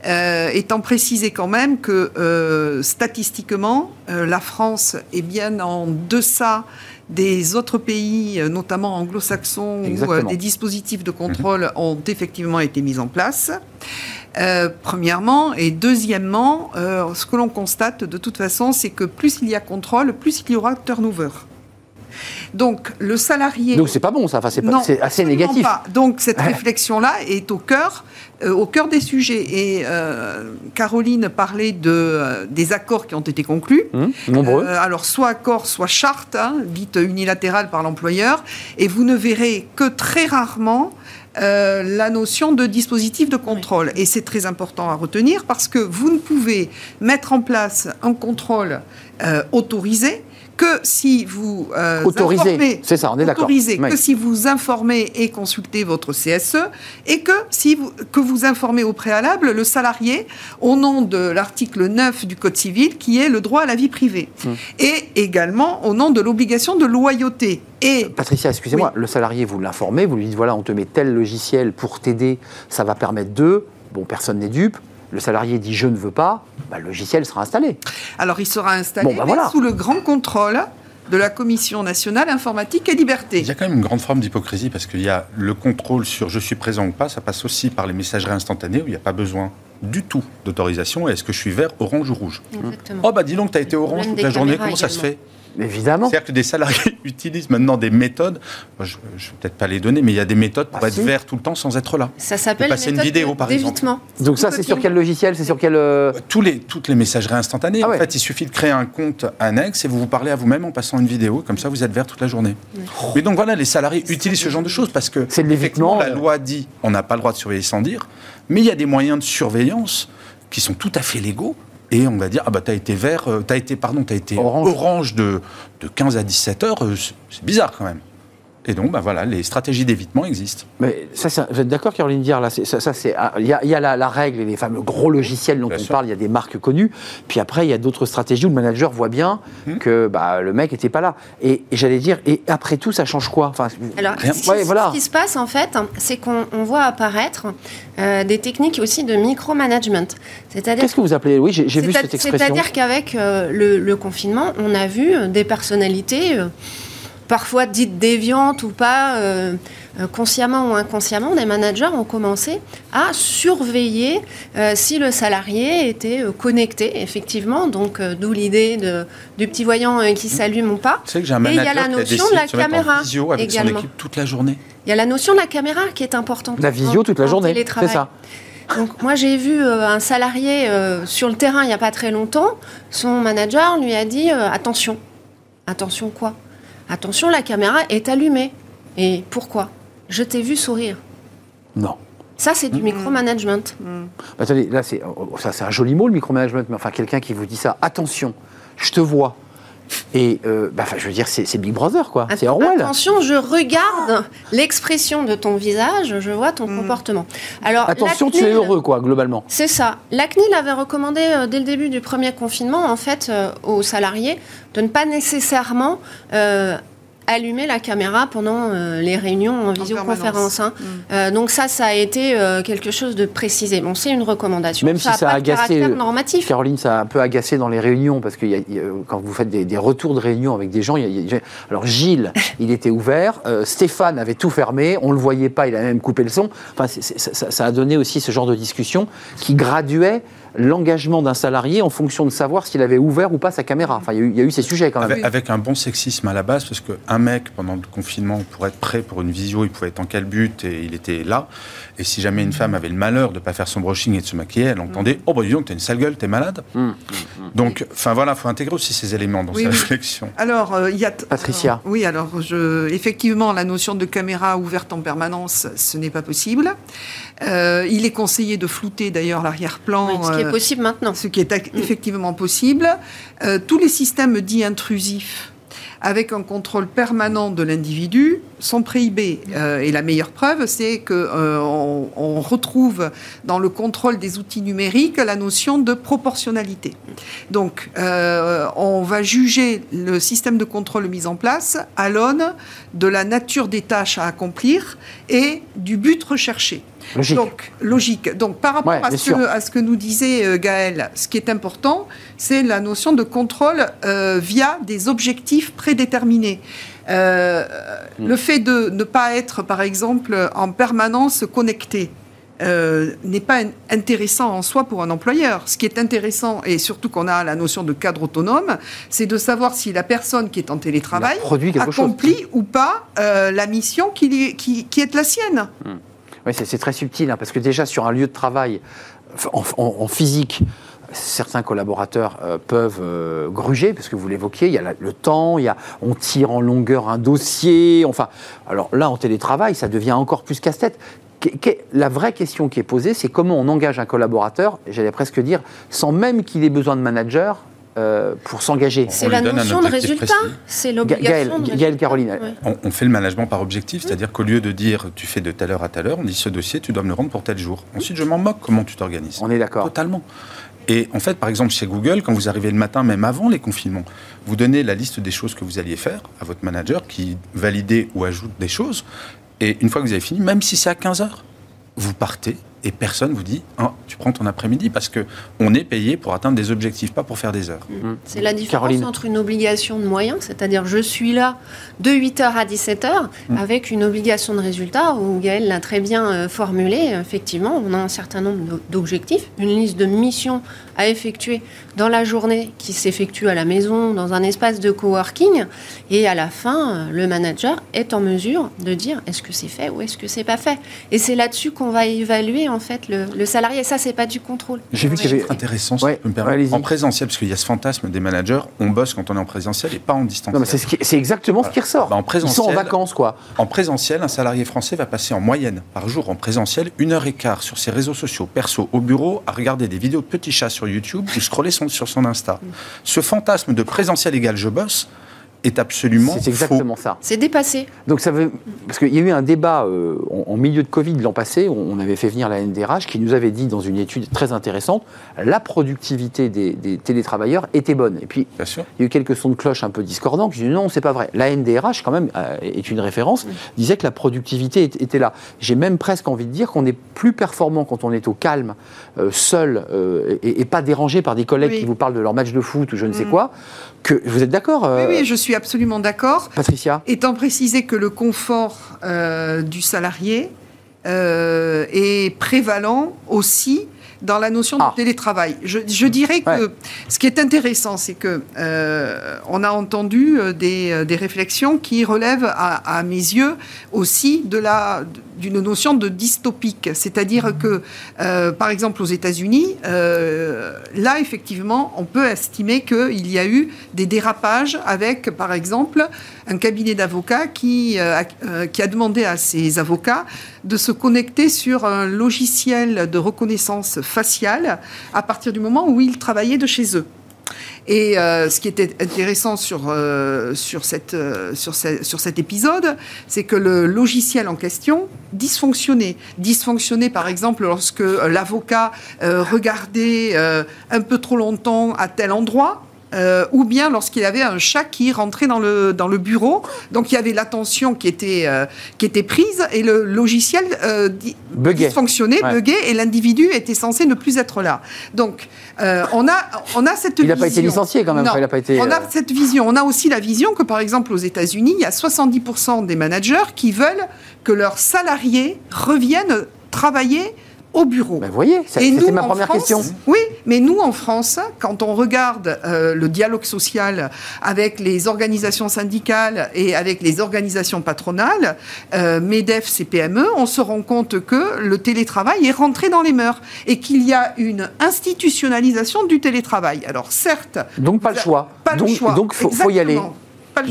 Euh, étant précisé quand même que euh, statistiquement, euh, la France est bien en deçà des autres pays, euh, notamment anglo-saxons, où euh, des dispositifs de contrôle ont effectivement été mis en place. Euh, premièrement, et deuxièmement, euh, ce que l'on constate de toute façon, c'est que plus il y a contrôle, plus il y aura turnover. Donc le salarié. Donc c'est pas bon ça, enfin, c'est pas- Non, c'est assez négatif. pas. Donc cette Ouais. réflexion-là est au cœur, euh, au cœur des sujets. Et euh, Caroline parlait de, euh, des accords qui ont été conclus. Hum, nombreux. Euh, alors, soit accord, soit charte, hein, dite unilatérale par l'employeur, et vous ne verrez que très rarement euh, la notion de dispositif de contrôle. Et c'est très important à retenir parce que vous ne pouvez mettre en place un contrôle euh, autorisé que si vous euh, Autorisé, informez- c'est ça, on est d'accord. Oui. que si vous informez et consultez votre CSE et que si vous, que vous informez au préalable le salarié au nom de l'article 9 du Code civil qui est le droit à la vie privée Hum. et également au nom de l'obligation de loyauté. Et Patricia, excusez-moi, le salarié, vous l'informez, vous lui dites voilà, on te met tel logiciel pour t'aider, ça va permettre de. Bon, personne n'est dupe. Le salarié dit je ne veux pas, bah, le logiciel sera installé. alors il sera installé Bon, bah mais voilà. sous le grand contrôle de la Commission nationale informatique et liberté. Il y a quand même une grande forme d'hypocrisie parce qu'il y a le contrôle sur je suis présent ou pas, ça passe aussi par les messageries instantanées où il n'y a pas besoin du tout d'autorisation. Est-ce que je suis vert, orange ou rouge? Exactement. Oh bah dis donc, tu as été orange toute la journée, comment ça se fait? Évidemment. C'est-à-dire que des salariés *laughs* utilisent maintenant des méthodes, moi, je ne vais peut-être pas les donner, mais il y a des méthodes pour Ah, être si. vert tout le temps sans être là. Ça s'appelle passer une vidéo, par exemple. d'évitement. Donc ça, c'est sur quel logiciel? C'est sur quel... Tous les, toutes les messageries instantanées, Ah ouais. en fait, il suffit de créer un compte annexe et vous vous parlez à vous-même en passant une vidéo, comme ça vous êtes vert toute la journée. Mais donc voilà, les salariés utilisent ce genre de choses parce que C'est l'évitement, la euh. loi dit on n'a pas le droit de surveiller sans dire, mais il y a des moyens de surveillance qui sont tout à fait légaux. Et on va dire, ah bah t'as été vert, euh, t'as été, pardon, t'as été Orange. orange, de, de 15 à 17 heures, euh, c'est bizarre quand même. Et donc, bah voilà, les stratégies d'évitement existent. Mais ça, vous êtes d'accord, Caroline Diard là, ça, ça, c'est, ah, il y a, il y a la, la règle et les fameux gros logiciels dont Bien on sûr. parle. Il y a des marques connues. Puis après, il y a d'autres stratégies où le manager voit bien Hmm. que bah, le mec n'était pas là. Et, et j'allais dire, et après tout, ça change quoi? Enfin, Alors, Rien. ce, qui- Ouais, voilà. ce qui se passe en fait, c'est qu'on on voit apparaître euh, des techniques aussi de micromanagement. C'est-à-dire Qu'est-ce que vous appelez? Oui, j'ai, vu cette expression. C'est-à-dire qu'avec euh, le, le confinement, on a vu euh, des personnalités, euh, parfois dites déviantes ou pas, euh, euh, consciemment ou inconsciemment, des managers ont commencé à surveiller euh, si le salarié était connecté, effectivement. Donc, d'où l'idée du petit voyant qui s'allume ou pas. Tu sais que j'ai un Et il y a la notion de la caméra avec également. son équipe toute la journée. Il y a la notion de la caméra qui est importante. La visio toute la journée, c'est ça. Donc moi j'ai vu un salarié sur le terrain il n'y a pas très longtemps, son manager lui a dit attention, attention quoi? Attention, la caméra est allumée. Et pourquoi? Je t'ai vu sourire. Non. Ça, c'est du mmh. micromanagement. Mmh. Attendez, là, c'est, oh, ça, c'est un joli mot, le micromanagement, mais enfin, quelqu'un qui vous dit ça, attention, je te vois, et euh, bah, je veux dire, c'est Big Brother, quoi. C'est Orwell. Attention, je regarde l'expression de ton visage, je vois ton mmh. comportement. Alors, Attention, tu es heureux, quoi, globalement. C'est ça. La CNIL avait recommandé, euh, dès le début du premier confinement, en fait, euh, aux salariés, de ne pas nécessairement allumer la caméra pendant euh, les réunions en visioconférence. Hein. Mm. Euh, donc ça, ça a été euh, quelque chose de précisé. Bon, c'est une recommandation. Même ça si ça a agacé, normatif. Caroline, ça a un peu agacé dans les réunions parce que quand vous faites des, retours de réunion avec des gens, alors Gilles, il était ouvert, Stéphane avait tout fermé, on le voyait pas, il a même coupé le son. Enfin, ça, ça, a donné aussi ce genre de discussion qui graduait l'engagement d'un salarié en fonction de savoir s'il avait ouvert ou pas sa caméra. Enfin, il y, a eu, ces sujets quand même. Avec, un bon sexisme à la base, parce qu'un mec, pendant le confinement, pour être prêt pour une visio, il pouvait être en but et il était là. Et si jamais une femme avait le malheur de ne pas faire son brushing et de se maquiller, elle entendait Oh, bah dis donc, t'es une sale gueule, t'es malade. Mmh, mmh, mmh. Donc, enfin voilà, il faut intégrer aussi ces éléments dans sa réflexion. Alors, euh, il y a. Patricia. oui, alors, je... effectivement, la notion de caméra ouverte en permanence, ce n'est pas possible. Euh, il est conseillé de flouter d'ailleurs l'arrière-plan. ce qui est euh, possible maintenant. Ce qui est effectivement possible. Euh, tous les systèmes dits intrusifs avec un contrôle permanent de l'individu sont prohibés. et la meilleure preuve, c'est qu'on on retrouve dans le contrôle des outils numériques la notion de proportionnalité. Donc, on va juger le système de contrôle mis en place à l'aune de la nature des tâches à accomplir et du but recherché. Logique. Donc, logique. Donc, par rapport à, ce que, nous disait euh, Gaël, ce qui est important, c'est la notion de contrôle euh, via des objectifs prédéterminés. Euh, hmm. Le fait de ne pas être, par exemple, en permanence connecté, n'est pas intéressant en soi pour un employeur. Ce qui est intéressant, et surtout qu'on a la notion de cadre autonome, c'est de savoir si la personne qui est en télétravail accomplit ou pas la mission qui, qui, est la sienne. Hmm. C'est très subtil, hein, parce que déjà sur un lieu de travail, en, physique, certains collaborateurs euh, peuvent euh, gruger, parce que vous l'évoquiez, il y a le temps, on tire en longueur un dossier, enfin, alors là, en télétravail, ça devient encore plus casse-tête. La vraie question qui est posée, c'est comment on engage un collaborateur, j'allais presque dire, sans même qu'il ait besoin de manager, euh, pour s'engager. C'est la notion de résultat, c'est l'obligation. Gaël, Caroline. On, fait le management par objectif, c'est-à-dire qu'au lieu de dire tu fais de telle heure à telle heure, on dit ce dossier, tu dois me le rendre pour tel jour. Ensuite, je m'en moque comment tu t'organises. On est d'accord. Totalement. Et en fait, par exemple, chez Google, quand vous arrivez le matin, même avant les confinements, vous donnez la liste des choses que vous alliez faire à votre manager qui valide ou ajoute des choses. Et une fois que vous avez fini, même si c'est à 15 heures, vous partez et personne vous dit ah, tu prends ton après-midi parce que on est payé pour atteindre des objectifs, pas pour faire des heures. Mm. C'est la différence entre une obligation de moyens, c'est-à-dire je suis là de 8h à 17h, mm. avec une obligation de résultat où Gaël l'a très bien euh, formulé. Effectivement, on a un certain nombre d'objectifs, une liste de missions à effectuer dans la journée qui s'effectue à la maison, dans un espace de coworking, et à la fin, euh, le manager est en mesure de dire est-ce que c'est fait ou est-ce que c'est pas fait? Et c'est là-dessus qu'on va évaluer en fait le, salarié. Et ça, c'est pas du contrôle. J'ai vu qu'il y avait intéressant, en présentiel, parce qu'il y a ce fantasme des managers, on bosse quand on est en présentiel et pas en distanciel. C'est exactement ce qui ressort. Bah, en présentiel, Ils sont en vacances, quoi. En présentiel, un salarié français va passer en moyenne par jour en présentiel une heure et quart sur ses réseaux sociaux, perso, au bureau, à regarder des vidéos de petits chats sur YouTube ou scroller sur son Insta. Ce fantasme de présentiel égal je bosse, est absolument C'est exactement ça. C'est dépassé. Donc ça veut parce qu'il y a eu un débat euh, en, milieu de Covid l'an passé, on avait fait venir la NDRH qui nous avait dit dans une étude très intéressante, la productivité des, télétravailleurs était bonne. Et puis il y a eu quelques sons de cloche un peu discordants qui disaient non, c'est pas vrai. La NDRH quand même euh, est une référence, disait que la productivité était là. J'ai même presque envie de dire qu'on est plus performant quand on est au calme, euh, seul et, pas dérangé par des collègues qui vous parlent de leur match de foot ou je ne sais mm. quoi. Que vous êtes d'accord Oui, oui, je suis suis absolument d'accord. Patricia Étant précisé que le confort du salarié est prévalent aussi dans la notion de ah. télétravail. Je, dirais que ce qui est intéressant, c'est que euh, on a entendu euh, des, des, réflexions qui relèvent à, à mes yeux aussi de la d'une notion de dystopique, c'est-à-dire que, euh, par exemple, aux États-Unis, euh, là, effectivement, on peut estimer qu'il y a eu des dérapages avec, par exemple, un cabinet d'avocats qui, euh, qui a demandé à ses avocats de se connecter sur un logiciel de reconnaissance faciale à partir du moment où ils travaillaient de chez eux. Et euh, ce qui était intéressant sur, euh, sur, euh, sur, sur cet épisode, c'est que le logiciel en question dysfonctionnait. Dysfonctionnait par exemple lorsque l'avocat regardait un peu trop longtemps à tel endroit euh, ou bien lorsqu'il y avait un chat qui rentrait dans le, dans le bureau. Donc il y avait l'attention qui, était euh, qui était prise et le logiciel euh, dysfonctionnait, buguait, et l'individu était censé ne plus être là. Donc on, a, on a cette il vision. Il n'a pas été licencié quand même. il a pas été, on a cette vision. On a aussi la vision que par exemple aux États-Unis, il y a 70% des managers qui veulent que leurs salariés reviennent travailler au bureau. Ben, vous voyez, c'était ma première question. Oui, mais nous en France, quand on regarde euh, le dialogue social avec les organisations syndicales et avec les organisations patronales, euh, MEDEF, CPME, on se rend compte que le télétravail est rentré dans les mœurs et qu'il y a une institutionnalisation du télétravail. Alors certes... Donc pas le choix. Pas donc, le choix. Donc il faut y aller.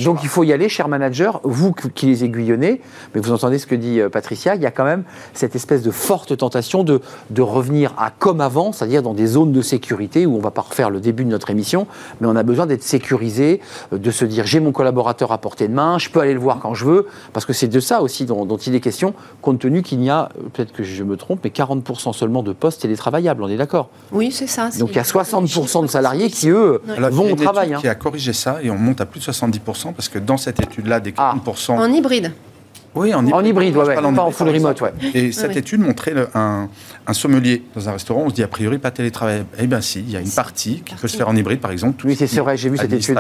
Donc il faut y aller, cher manager, vous qui les aiguillonnez, mais vous entendez ce que dit euh, Patricia, il y a quand même cette espèce de forte tentation de, de revenir à comme avant, c'est-à-dire dans des zones de sécurité où on va pas refaire le début de notre émission, mais on a besoin d'être sécurisé, euh, de se dire j'ai mon collaborateur à portée de main, je peux aller le voir quand je veux, parce que c'est de ça aussi dont, il est question, compte tenu qu'il y a, euh, peut-être que je me trompe, mais 40% seulement de postes télétravaillables, on est d'accord? Oui, c'est ça. Donc il y a 60% de salariés qui, eux, vont au travail. Hein. qui a corrigé ça et on monte à plus de 70% parce que dans cette étude-là, des 40%. Ah. en hybride oui, en hybride, en pas en full remote. Ouais. Et cette étude montrait un, sommelier dans un restaurant, on se dit a priori pas télétravail. Eh bien si, il y a une partie qui peut se faire en hybride par exemple. Oui, c'est vrai, j'ai vu cette étude.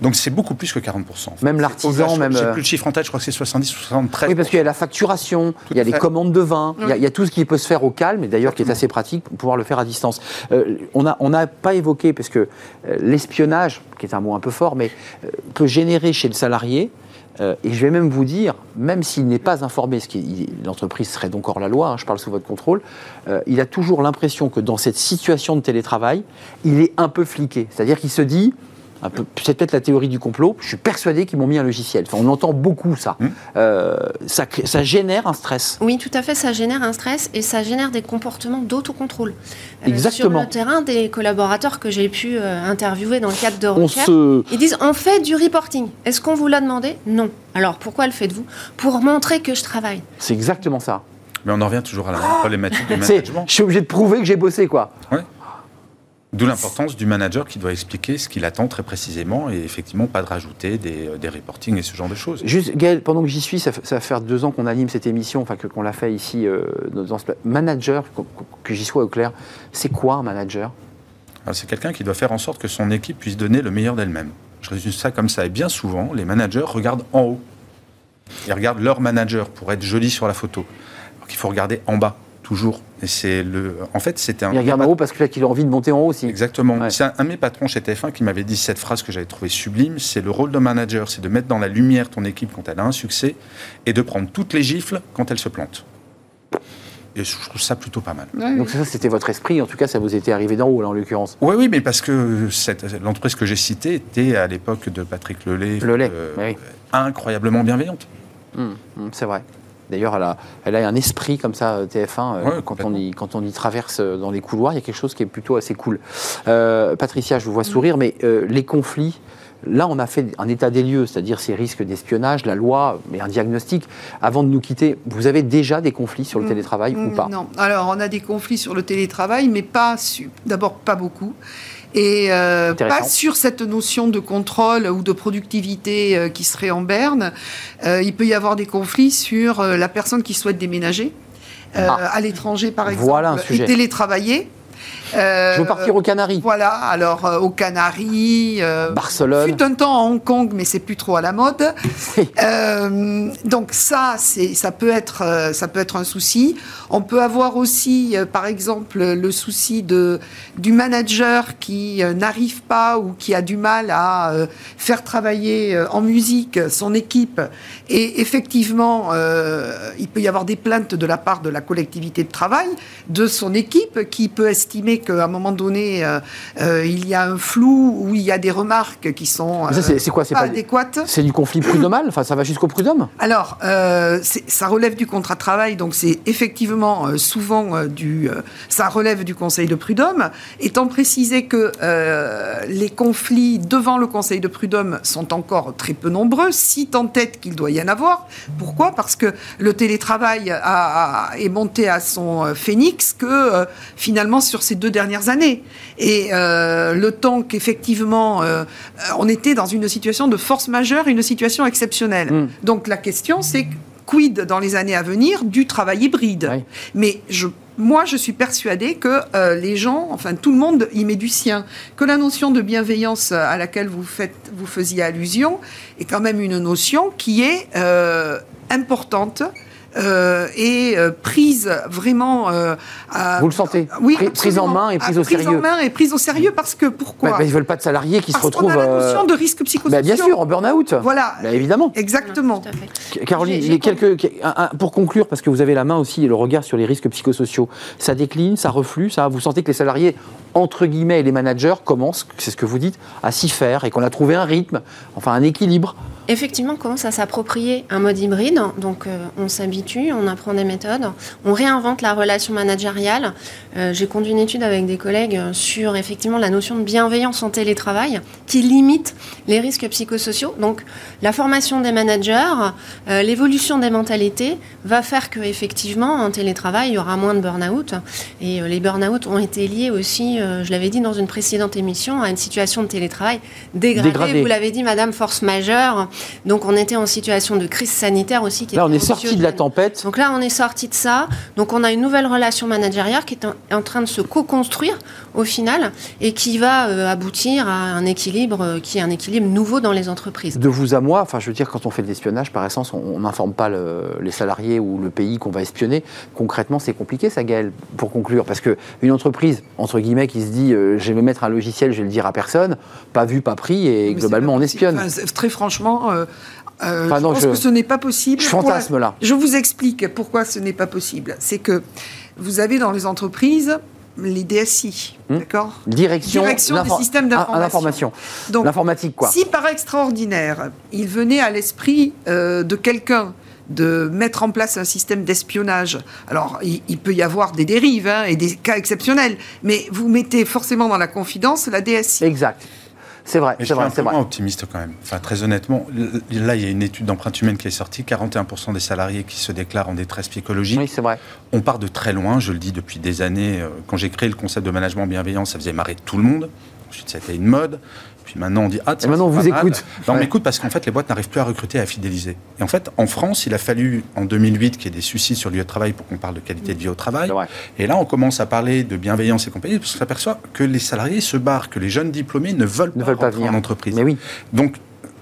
Donc c'est beaucoup plus que 40%. Même l'artisan, même. J'ai plus le chiffre en tête, je crois que c'est 70 73. Oui, parce qu'il y a la facturation, il y a les commandes de vin, il, y a, tout ce qui peut se faire au calme, et d'ailleurs qui est assez pratique pour pouvoir le faire à distance. Euh, on n'a on pas évoqué, parce que euh, l'espionnage, qui est un mot un peu fort, mais euh, peut générer chez le salarié euh, et je vais même vous dire, même s'il n'est pas informé, ce qui l'entreprise serait donc hors la loi, hein, je parle sous votre contrôle, euh, il a toujours l'impression que dans cette situation de télétravail, il est un peu fliqué. C'est-à-dire qu'il se dit, c'est peut-être la théorie du complot. Je suis persuadé qu'ils m'ont mis un logiciel. Enfin, on entend beaucoup ça. Hum. Euh, ça. ça. génère un stress. Oui, tout à fait. Ça génère un stress et ça génère des comportements d'autocontrôle. Euh, Exactement. Sur le terrain, des collaborateurs que j'ai pu euh, interviewer dans le cadre de recherche, ils disent on fait du reporting. Est-ce qu'on vous l'a demandé? Non. Alors pourquoi le faites-vous? Pour montrer que je travaille. C'est exactement ça. Mais on en revient toujours à la problématique du management. Je suis obligé de prouver que j'ai bossé, quoi. Ouais. D'où l'importance du manager qui doit expliquer ce qu'il attend très précisément et effectivement pas de rajouter des, euh, des reportings et ce genre de choses. Juste, Gaël, pendant que j'y suis, ça, va faire deux ans qu'on anime cette émission, enfin qu'on l'a fait ici euh, dans ce manager, que, j'y sois au clair, c'est quoi un manager? C'est quelqu'un qui doit faire en sorte que son équipe puisse donner le meilleur d'elle-même. Je résume ça comme ça. Et bien souvent, les managers regardent en haut. Ils regardent leur manager pour être joli sur la photo. Alors qu'il faut regarder en bas toujours. Et c'est le. En fait, c'était un. Il regarde en haut parce qu'il a envie de monter en haut aussi. Exactement. C'est un, de mes patrons chez TF1 qui m'avait dit cette phrase que j'avais trouvée sublime. C'est le rôle de manager, c'est de mettre dans la lumière ton équipe quand elle a un succès et de prendre toutes les gifles quand elle se plante. Et je trouve ça plutôt pas mal. Donc ça, c'était votre esprit. En tout cas, ça vous était arrivé d'en haut, là, en l'occurrence. Oui, oui, mais parce que l'entreprise que j'ai citée était à l'époque de Patrick Lelay, Lelay euh, incroyablement bienveillante. Hum, hum, c'est vrai. D'ailleurs, elle a, elle a un esprit comme ça, euh, TF1, euh, quand, on y, quand on y traverse euh, dans les couloirs, il y a quelque chose qui est plutôt assez cool. Patricia, je vous vois sourire, mais les conflits, Là, on a fait un état des lieux, c'est-à-dire ces risques d'espionnage, la loi, mais un diagnostic. Avant de nous quitter, vous avez déjà des conflits sur le mm. télétravail ou pas? Non. Alors, on a des conflits sur le télétravail, mais pas d'abord pas beaucoup et euh, pas sur cette notion de contrôle ou de productivité euh, qui serait en berne. Euh, il peut y avoir des conflits sur la personne qui souhaite déménager ah. à l'étranger, par exemple, voilà un sujet. et télétravailler. Euh, Je veux partir aux Canaries. Voilà, alors euh, aux Canaries. Euh, Barcelone. Fut un temps à Hong Kong, mais c'est plus trop à la mode. Euh, donc ça, c'est, ça peut être, ça peut être un souci. On peut avoir aussi, par exemple, le souci de du manager qui n'arrive pas ou qui a du mal à faire travailler en musique son équipe. Et effectivement, il peut y avoir des plaintes de la part de la collectivité de travail, de son équipe, qui peut estimer qu'à un moment donné, euh, euh, il y a un flou ou il y a des remarques qui sont c'est quoi, pas, adéquates. C'est du conflit prud'homal Enfin, ça va jusqu'au prud'homme Alors, euh, ça relève du contrat de travail, donc c'est effectivement souvent du... ça relève du conseil de prud'homme, étant précisé que les conflits devant le conseil de prud'homme sont encore très peu nombreux, si tant est qu'il doit y en avoir. Pourquoi? Parce que le télétravail a, est monté à son phénix que finalement sur ces deux dernières années. Et euh, le temps qu'effectivement euh, on était dans une situation de force majeure, une situation exceptionnelle. Mm. Donc la question c'est quid dans les années à venir du travail hybride? Mais je moi, je suis persuadée que euh, les gens, enfin tout le monde y met du sien, que la notion de bienveillance à laquelle vous, faites, vous faisiez allusion est quand même une notion qui est importante euh, et euh, prise vraiment. Euh, Vous le sentez Oui, prise en main et prise au sérieux. Prise en main et prise au sérieux parce que pourquoi bah, Ils ne veulent pas de salariés qui se retrouvent. Parce a la notion de risque psychosocial. Bah, bien sûr, en burn-out. Voilà. Bah, évidemment. Exactement. Caroline, y a quelques, pour conclure, parce que vous avez la main aussi et le regard sur les risques psychosociaux, ça décline, ça reflue, ça. Vous sentez que les salariés, entre guillemets, et les managers commencent, c'est ce que vous dites, à s'y faire et qu'on a trouvé un rythme, enfin un équilibre effectivement, on commence à s'approprier un mode hybride. Donc, euh, on s'habitue, on apprend des méthodes, on réinvente la relation managériale. Euh, j'ai conduit une étude avec des collègues sur effectivement la notion de bienveillance en télétravail qui limite les risques psychosociaux. Donc, la formation des managers, euh, l'évolution des mentalités va faire que effectivement en télétravail, il y aura moins de burn-out. Et les burn-out ont été liés aussi, je l'avais dit dans une précédente émission, à une situation de télétravail dégradée. Vous l'avez dit, Madame, force majeure donc on était en situation de crise sanitaire aussi. Qui là, on est sorti de la tempête. Donc là, on est sorti de ça. Donc on a une nouvelle relation managériale qui est en train de se co-construire au final et qui va euh, aboutir à un équilibre euh, qui est un équilibre nouveau dans les entreprises. De vous à moi, enfin je veux dire, quand on fait de l'espionnage, par essence, on n'informe pas les salariés ou le pays qu'on va espionner. Concrètement, c'est compliqué ça, Gaël, pour conclure, parce qu'une entreprise, entre guillemets, qui se dit euh, je vais mettre un logiciel, je vais le dire à personne, pas vu, pas pris, et globalement on espionne. très franchement, euh, je pense que ce n'est pas possible. Je fantasme là. Je vous explique pourquoi ce n'est pas possible. C'est que vous avez dans les entreprises les DSI, hmm. d'accord? Direction, Direction des systèmes d'information. Donc, l'informatique, quoi. Si par extraordinaire, il venait à l'esprit euh, de quelqu'un de mettre en place un système d'espionnage. Alors, il, peut y avoir des dérives hein, et des cas exceptionnels, mais vous mettez forcément dans la confidence la DSI. Exact. C'est vrai, c'est vrai. Je suis un peu optimiste quand même. Enfin, très honnêtement, là, il y a une étude d'empreinte humaine qui est sortie. 41% des salariés qui se déclarent en détresse psychologique. Oui, c'est vrai. On part de très loin, je le dis depuis des années. Euh, quand j'ai créé le concept de management bienveillant, ça faisait marrer tout le monde. Ensuite, c'était une mode. Puis maintenant, on dit Ah, et maintenant, on vous écoute. Non, on m'écoute parce qu'en fait, les boîtes n'arrivent plus à recruter et à fidéliser. Et en fait, en France, il a fallu, en 2008, qu'il y ait des soucis sur le lieu de travail pour qu'on parle de qualité de vie au travail. Et là, on commence à parler de bienveillance et compagnie parce qu'on s'aperçoit que les salariés se barrent, que les jeunes diplômés ne veulent ne pas, veulent pas venir en entreprise. Mais oui. Donc,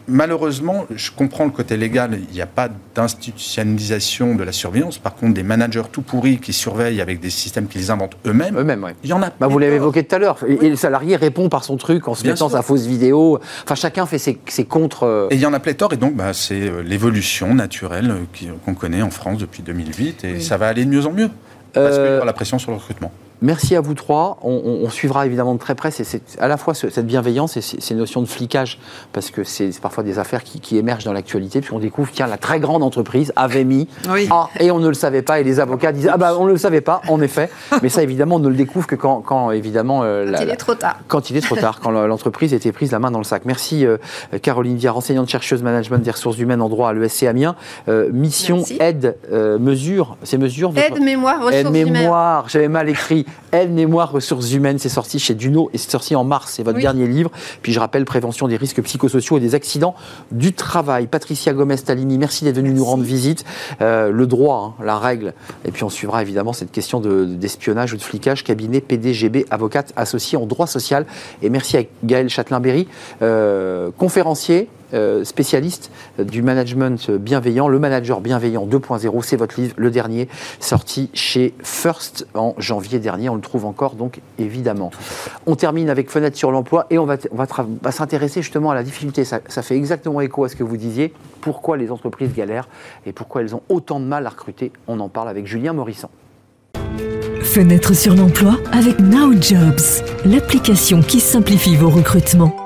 malheureusement, je comprends le côté légal, il n'y a pas d'institutionnalisation de la surveillance. Par contre, des managers tout pourris qui surveillent avec des systèmes qu'ils inventent eux-mêmes, il y en a. Bah, vous l'avez évoqué tout à l'heure. Et, le salarié répond par son truc en se mettant sa fausse vidéo. Enfin, chacun fait ses, contre. Euh, et il y en a pléthore. Et donc, bah, c'est euh, l'évolution naturelle euh, qu'on connaît en France depuis 2008. Et ça va aller de mieux en mieux. Parce qu'il y aura la pression sur le recrutement. Merci à vous trois. On, suivra évidemment de très près c'est à la fois cette bienveillance et ces notions de flicage, parce que c'est parfois des affaires qui, émergent dans l'actualité, puisqu'on découvre, tiens, la très grande entreprise avait mis ah, et on ne le savait pas, et les avocats disent, ah bah on ne le savait pas, en effet. *laughs* Mais ça, évidemment, on ne le découvre que quand, évidemment... Euh, quand il est trop tard. Quand il est trop tard, quand l'entreprise était prise la main dans le sac. Merci euh, Caroline Viard, enseignante chercheuse management des ressources humaines en droit à l'ESC Amiens. Euh, mission, aide, mesure, ces mesures... Aide, mémoire, ressources aide, mémoire, j'avais mal écrit. Elle, Mémoire, Ressources Humaines, c'est sorti chez Duno et c'est sorti en mars. C'est votre dernier livre. Puis je rappelle, Prévention des risques psychosociaux et des accidents du travail. Patricia Gomez-Talini, merci d'être venue nous rendre visite. Euh, le droit, hein, la règle. Et puis on suivra évidemment cette question d'espionnage ou de flicage. Cabinet PDGB, avocate associée en droit social. Et merci à Gaël Châtelain-Berry, euh, conférencier spécialiste du management bienveillant. Le manager bienveillant 2.0, c'est votre livre, le dernier, sorti chez First en janvier dernier. On le trouve encore, donc évidemment. On termine avec Fenêtre sur l'emploi et on va, s'intéresser justement à la difficulté. Ça, ça fait exactement écho à ce que vous disiez. Pourquoi les entreprises galèrent et pourquoi elles ont autant de mal à recruter? On en parle avec Julien Morisson. Fenêtre sur l'emploi avec Now Jobs, l'application qui simplifie vos recrutements.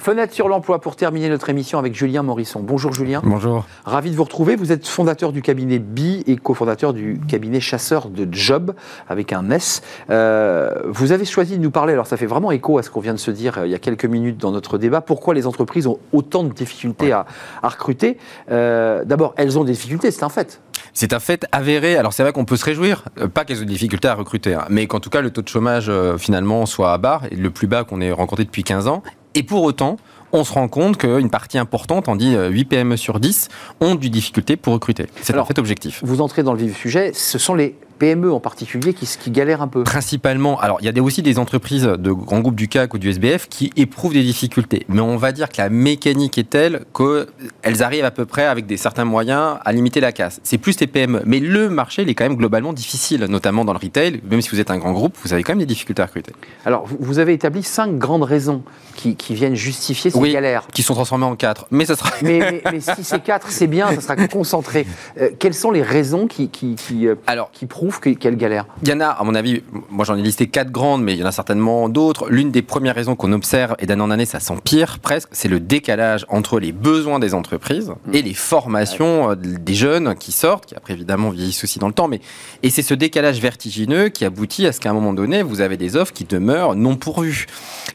Fenêtre sur l'emploi pour terminer notre émission avec Julien Morisson. Bonjour Julien. Bonjour. Ravi de vous retrouver. Vous êtes fondateur du cabinet BI et cofondateur du cabinet chasseur de Job avec un S. Euh, vous avez choisi de nous parler, alors ça fait vraiment écho à ce qu'on vient de se dire euh, il y a quelques minutes dans notre débat, pourquoi les entreprises ont autant de difficultés à, recruter. Euh, d'abord, elles ont des difficultés, c'est un fait. C'est un fait avéré. Alors c'est vrai qu'on peut se réjouir, pas qu'elles aient des difficultés à recruter, hein, mais qu'en tout cas le taux de chômage finalement soit à et le plus bas qu'on ait rencontré depuis 15 ans, et pour autant, on se rend compte qu'une partie importante, on dit 8 PME sur 10, ont du difficulté pour recruter. C'est en fait objectif. Vous entrez dans le vif du sujet, ce sont les PME en particulier qui, qui galèrent un peu Principalement. Alors, il y a aussi des entreprises de grands groupes du CAC ou du SBF qui éprouvent des difficultés. Mais on va dire que la mécanique est telle qu'elles arrivent à peu près avec des certains moyens à limiter la casse. C'est plus les PME. Mais le marché, il est quand même globalement difficile, notamment dans le retail. Même si vous êtes un grand groupe, vous avez quand même des difficultés à recruter. Alors, vous avez établi cinq grandes raisons qui, viennent justifier ces oui, galères. qui sont transformées en quatre. Mais ça sera... *laughs* mais, si c'est quatre, c'est bien, ça sera concentré. Euh, quelles sont les raisons qui, qui, qui, euh, Alors, qui prouvent quelle galère? Il y en a, à mon avis, moi j'en ai listé quatre grandes, mais il y en a certainement d'autres. L'une des premières raisons qu'on observe, et d'année en année ça s'empire presque, c'est le décalage entre les besoins des entreprises mmh. et les formations euh, des jeunes qui sortent, qui après évidemment vieillissent aussi dans le temps, mais et c'est ce décalage vertigineux qui aboutit à ce qu'à un moment donné, vous avez des offres qui demeurent non pourvues.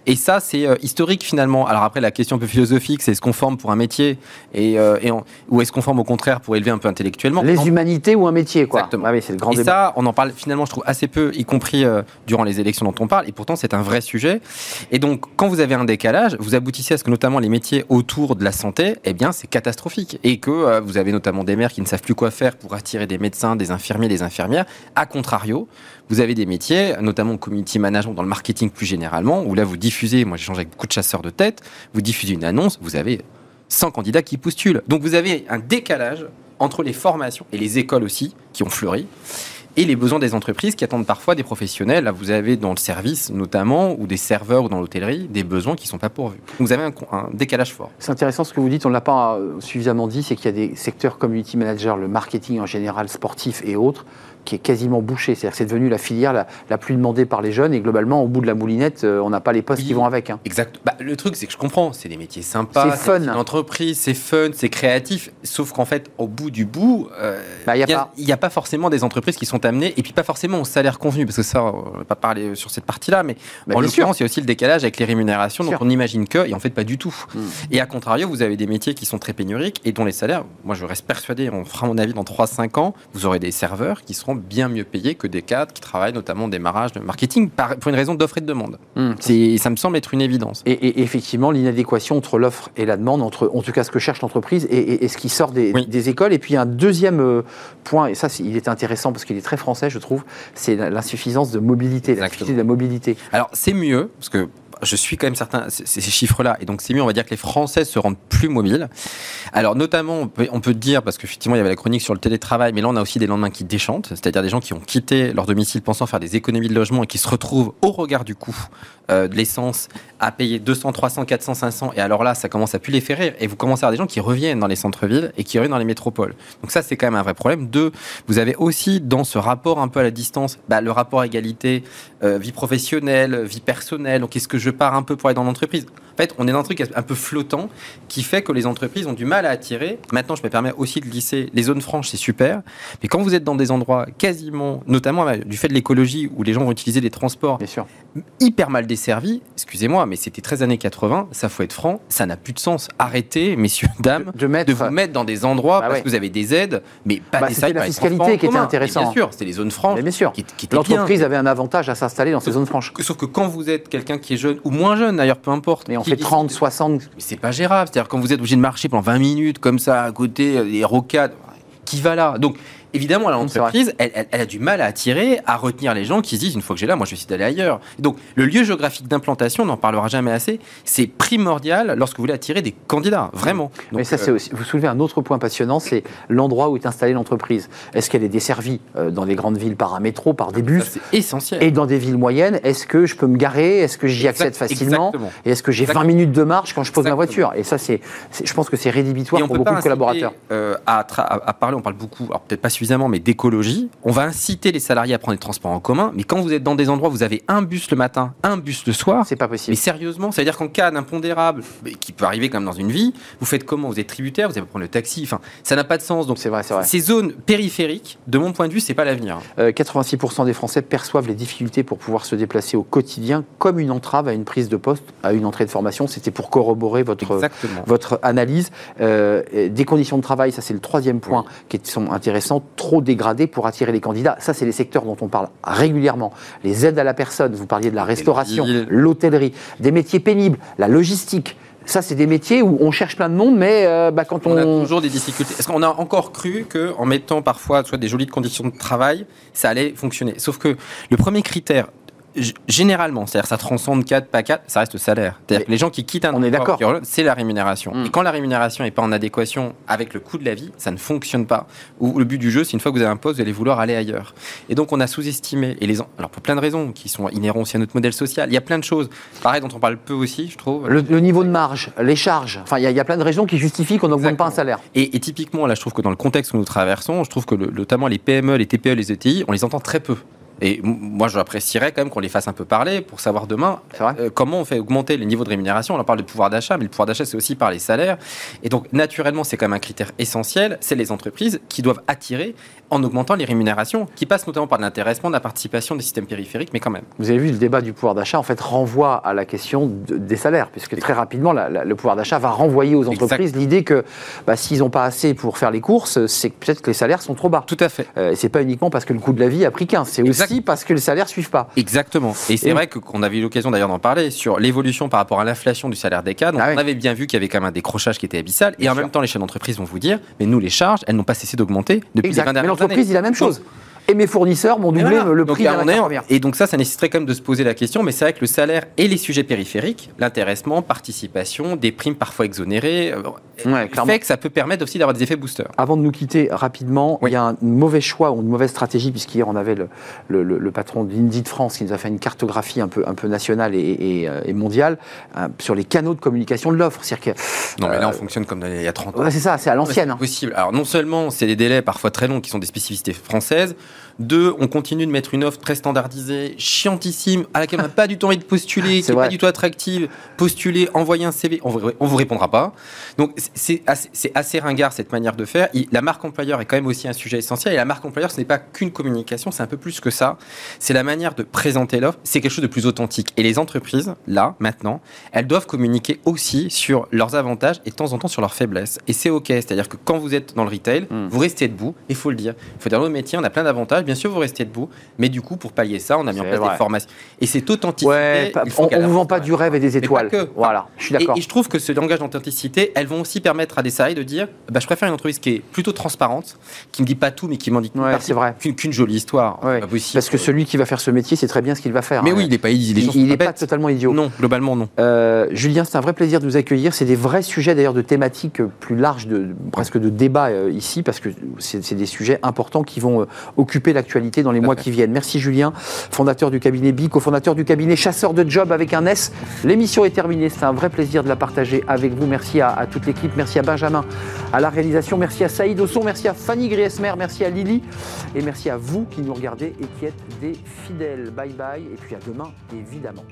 Et ça, c'est euh, historique finalement. Alors après, la question un peu philosophique, c'est est-ce qu'on forme pour un métier et, euh, ou est-ce qu'on forme au contraire pour élever un peu intellectuellement? Les humanités ou un métier, quoi. Exactement. Ah oui, c'est le grand et ça, on en parle finalement, je trouve, assez peu, y compris euh, durant les élections dont on parle, et pourtant c'est un vrai sujet. Et donc, quand vous avez un décalage, vous aboutissez à ce que notamment les métiers autour de la santé, eh bien, c'est catastrophique. Et que vous avez notamment des maires qui ne savent plus quoi faire pour attirer des médecins, des infirmiers, des infirmières. A contrario, vous avez des métiers, notamment community management, dans le marketing plus généralement, où là, vous diffusez, moi j'échange avec beaucoup de chasseurs de tête, vous diffusez une annonce, vous avez 100 candidats qui postulent. Donc vous avez un décalage entre les formations et les écoles aussi, qui ont fleuri, et les besoins des entreprises qui attendent parfois des professionnels. Là, vous avez dans le service notamment, ou des serveurs ou dans l'hôtellerie, des besoins qui ne sont pas pourvus. vous avez un, un décalage fort. C'est intéressant ce que vous dites, on ne l'a pas euh, suffisamment dit, c'est qu'il y a des secteurs community manager, le marketing en général, sportif et autres, qui est quasiment bouché. C'est-à-dire que c'est devenu la filière la, plus demandée par les jeunes et globalement, au bout de la moulinette, euh, on n'a pas les postes qui vont avec. Hein. Exact. Bah, le truc, c'est que je comprends, c'est des métiers sympas, c'est fun. L'entreprise, c'est fun, c'est créatif. Sauf qu'en fait, au bout du bout, euh, bah, il n'y a, pas forcément des entreprises qui sont amenées, et puis pas forcément au salaire convenu, parce que ça, on ne va pas parler sur cette partie-là, mais bah, en l'occurrence, il y a aussi le décalage avec les rémunérations, donc on imagine que, et en fait, pas du tout. Hmm. Et à contrario, vous avez des métiers qui sont très pénuriques et dont les salaires, moi je reste persuadé, on fera mon avis dans 3-5 ans, vous aurez des serveurs qui seront bien mieux payés que des cadres qui travaillent notamment au démarrage de marketing pour une raison d'offre et de demande. Hmm. Ça me semble être une évidence. Et, effectivement, l'inadéquation entre l'offre et la demande, entre en tout cas ce que cherche l'entreprise et, ce qui sort des, écoles. Et puis un deuxième euh, point, et ça il est intéressant parce qu'il est très français, je trouve, c'est l'insuffisance de mobilité, l'insuffisance de la mobilité. Alors c'est mieux, parce que je suis quand même certain, ces chiffres-là, et donc c'est mieux, on va dire que les Français se rendent plus mobiles. Alors notamment, on peut, dire, parce qu'effectivement il y avait la chronique sur le télétravail, mais là on a aussi des lendemains qui déchantent, c'est-à-dire des gens qui ont quitté leur domicile pensant faire des économies de logement et qui se retrouvent au regard du coût euh, de l'essence à payer 200, 300, 400, 500, et alors là ça commence à plus les faire rire, et vous commencez à avoir des gens qui reviennent dans les centres-villes et qui reviennent dans les métropoles. Donc ça c'est quand même un vrai problème. Deux, vous avez aussi dans ce rapport un peu à la distance, bah, le rapport égalité, euh, vie professionnelle, vie personnelle, donc est-ce que je pars un peu pour aller dans l'entreprise? En fait, on est dans un truc un peu flottant qui fait que les entreprises ont du mal à attirer. Maintenant, je me permets aussi de glisser les zones franches, c'est super. Mais quand vous êtes dans des endroits quasiment, notamment bah, du fait de l'écologie, où les gens vont utiliser des transports Bien sûr. hyper mal desservis, excusez-moi, mais c'était très années 80, ça faut être franc, ça n'a plus de sens. Arrêtez, messieurs, dames, De mettre- vous mettre dans des endroits Bah parce ouais. que vous avez des aides, mais pas Bah, des c'était sites la fiscalité qui était intéressante. Bien sûr, c'était les zones franches. Mais bien sûr. qui, qui. L'entreprise avait un avantage à s'installer dans ces zones franches. Sauf que quand vous êtes quelqu'un qui est jeune, ou moins jeune d'ailleurs, peu importe. Mais on qui fait décide- 30, 60. Mais c'est pas gérable. C'est-à-dire quand vous êtes obligé de marcher pendant 20 minutes comme ça à côté, euh, des rocades, qui va là? Donc évidemment, l'entreprise, elle, elle- elle a du mal à attirer, à retenir les gens qui se disent une fois que j'ai là, moi je vais essayer d'aller ailleurs. Donc le lieu géographique d'implantation, on n'en parlera jamais assez, c'est primordial lorsque vous voulez attirer des candidats, vraiment. Mais ça, euh, c'est aussi. Vous soulevez un autre point passionnant, c'est l'endroit où est installée l'entreprise. Est-ce qu'elle est desservie euh, dans les grandes villes par un métro, par des ça, bus c'est essentiel. Et dans des villes moyennes, est-ce que je peux me garer? Est-ce que j'y accède Exact- facilement? exactement. Et est-ce que j'ai 20 Exactement. minutes de marche quand je pose ma voiture? Et ça, c'est, c'est- je pense que c'est rédhibitoire Et pour beaucoup de collaborateurs. euh, à, tra- à- à parler, on parle beaucoup, alors peut-être pas suffisamment, mais d'écologie. On va inciter les salariés à prendre les transports en commun, mais quand vous êtes dans des endroits où vous avez un bus le matin, un bus le soir, C'est pas mais possible. sérieusement, ça veut dire qu'en cas d'impondérable, mais qui peut arriver quand même dans une vie, vous faites comment? Vous êtes tributaire, vous allez prendre le taxi, enfin, ça n'a pas de sens. Donc C'est vrai, c'est vrai. ces zones périphériques, de mon point de vue, c'est pas l'avenir. Euh, 86% des Français perçoivent les difficultés pour pouvoir se déplacer au quotidien comme une entrave à une prise de poste, à une entrée de formation. C'était pour corroborer votre, Exactement. votre analyse. Euh, des conditions de travail, ça c'est le troisième point qui sont intéressants, trop dégradées pour attirer les candidats. Ça c'est les secteurs dont on parle régulièrement. Les aides à la personne, vous parliez de la restauration, l'hôtellerie, des métiers pénibles, la logistique. Ça, c'est des métiers où on cherche plein de monde, mais euh, bah, quand On a on, toujours des difficultés. Est-ce qu'on a encore cru qu'en mettant parfois soit des jolies conditions de travail, ça allait fonctionner? Sauf que le premier critère, généralement, c'est-à-dire ça transcende 4, pas 4, ça reste le salaire. C'est-à-dire que les gens qui quittent un On emploi c'est la rémunération. Mm. Et quand la rémunération n'est pas en adéquation avec le coût de la vie, ça ne fonctionne pas. Ou le but du jeu, c'est une fois que vous avez un poste, vous allez vouloir aller ailleurs. Et donc on a sous-estimé, et les alors pour plein de raisons qui sont inhérents aussi à notre modèle social, il y a plein de choses, pareil dont on parle peu aussi, je trouve. le, le niveau de marge, les charges, enfin, il y, a- il y a plein de raisons qui justifient qu'on n'augmente pas un salaire. Et, et typiquement, là, je trouve que dans le contexte où nous traversons, je trouve que le- notamment les PME, les TPE, les ETI, on les entend très peu. Et moi, j'apprécierais quand même qu'on les fasse un peu parler pour savoir demain euh, comment on fait augmenter les niveaux de rémunération. On en parle de pouvoir d'achat, mais le pouvoir d'achat, c'est aussi par les salaires. Et donc, naturellement, c'est quand même un critère essentiel. C'est les entreprises qui doivent attirer en augmentant les rémunérations, qui passent notamment par l'intéressement, la participation des systèmes périphériques, mais quand même. Vous avez vu, le débat du pouvoir d'achat, en fait, renvoie à la question de- des salaires, puisque très rapidement, la- la- le pouvoir d'achat va renvoyer aux entreprises l'idée que bah, s'ils n'ont pas assez pour faire les courses, c'est peut-être que les salaires sont trop bas. Tout à fait. Euh, et c'est pas uniquement parce que le coût de la vie a pris 15, c'est Exact. Aussi parce que les salaires suivent pas. Exactement. Et c'est vrai qu'on avait eu l'occasion d'ailleurs d'en parler sur l'évolution par rapport à l'inflation du salaire des cadres. Ah on oui. avait bien vu qu'il y avait quand même un décrochage qui était abyssal. Bien et en sûr. même temps, les chaînes d'entreprise vont vous dire, mais nous, les charges, elles n'ont pas cessé d'augmenter depuis Exact. les 20 Mais dernières l'entreprise années. dit la même Donc, chose. Et mes fournisseurs m'ont doublé voilà. le Donc, prix de la en- première. Et donc ça, ça nécessiterait quand même de se poser la question. Mais c'est vrai que le salaire et les sujets périphériques, l'intéressement, participation, des primes parfois exonérées, euh, Ouais, clairement. fait que ça peut permettre aussi d'avoir des effets boosters. Avant de nous quitter rapidement, Oui. il y a un mauvais choix ou une mauvaise stratégie, puisqu'hier on avait le, le- le- le patron d'Indeed France qui nous a fait une cartographie un peu, un peu nationale et, et, euh, et mondiale euh, sur les canaux de communication de l'offre. Non, mais là, Euh, on fonctionne comme il y a 30 ans. ouais, c'est ça, c'est à l'ancienne. hein. Possible. Alors non seulement c'est des délais parfois très longs qui sont des spécificités françaises, deux, on continue de mettre une offre très standardisée, chiantissime, à laquelle on n'a pas du tout envie de postuler, qui C'est n'est pas du tout attractive. Postuler, envoyer un CV, on vous, on vous répondra pas. Donc c'est assez, assez ringard cette manière de faire. La marque employeur est quand même aussi un sujet essentiel. Et la marque employeur, ce n'est pas qu'une communication, c'est un peu plus que ça. C'est la manière de présenter l'offre. C'est quelque chose de plus authentique. Et les entreprises, là, maintenant, elles doivent communiquer aussi sur leurs avantages et de temps en temps sur leurs faiblesses. Et c'est OK. C'est-à-dire que quand vous êtes dans le retail, Mm. vous restez debout. Il faut le dire. Il faut dire, dans notre métier, on a plein d'avantages. Bien sûr, vous restez debout. Mais du coup, pour pallier ça, on a mis en place vrai. des formations. Et cette authenticité. Ouais, pas- il faut on ne vend pas du rêve et des étoiles. que. Voilà, je suis d'accord. et je trouve que ce langage d'authenticité, elles vont aussi permettre à des salariés de dire bah, je préfère une entreprise qui est plutôt transparente, qui me dit pas tout, mais qui m'en dit qu'une Ouais, c'est vrai. qu'une jolie histoire. Ouais, pas possible. Parce que celui qui va faire ce métier, c'est très bien ce qu'il va faire. Mais hein. oui, il n'est pas il sont n'est pas totalement idiot. Non, globalement, non. Euh, Julien, c'est un vrai plaisir de vous accueillir. C'est des vrais sujets d'ailleurs de thématiques plus larges, de, presque de débat euh, ici, parce que c'est c'est des sujets importants qui vont euh, occuper l'actualité dans les mois qui viennent. Merci Julien, fondateur du cabinet BI, cofondateur du cabinet Chasseur de Job avec un S. L'émission est terminée. C'est un vrai plaisir de la partager avec vous. Merci à, à toute l'équipe. Merci à Benjamin à la réalisation. Merci à Saïd au son. Merci à Fanny Griesmer. Merci à Lily. Et merci à vous qui nous regardez et qui êtes des fidèles. Bye bye. Et puis à demain, évidemment.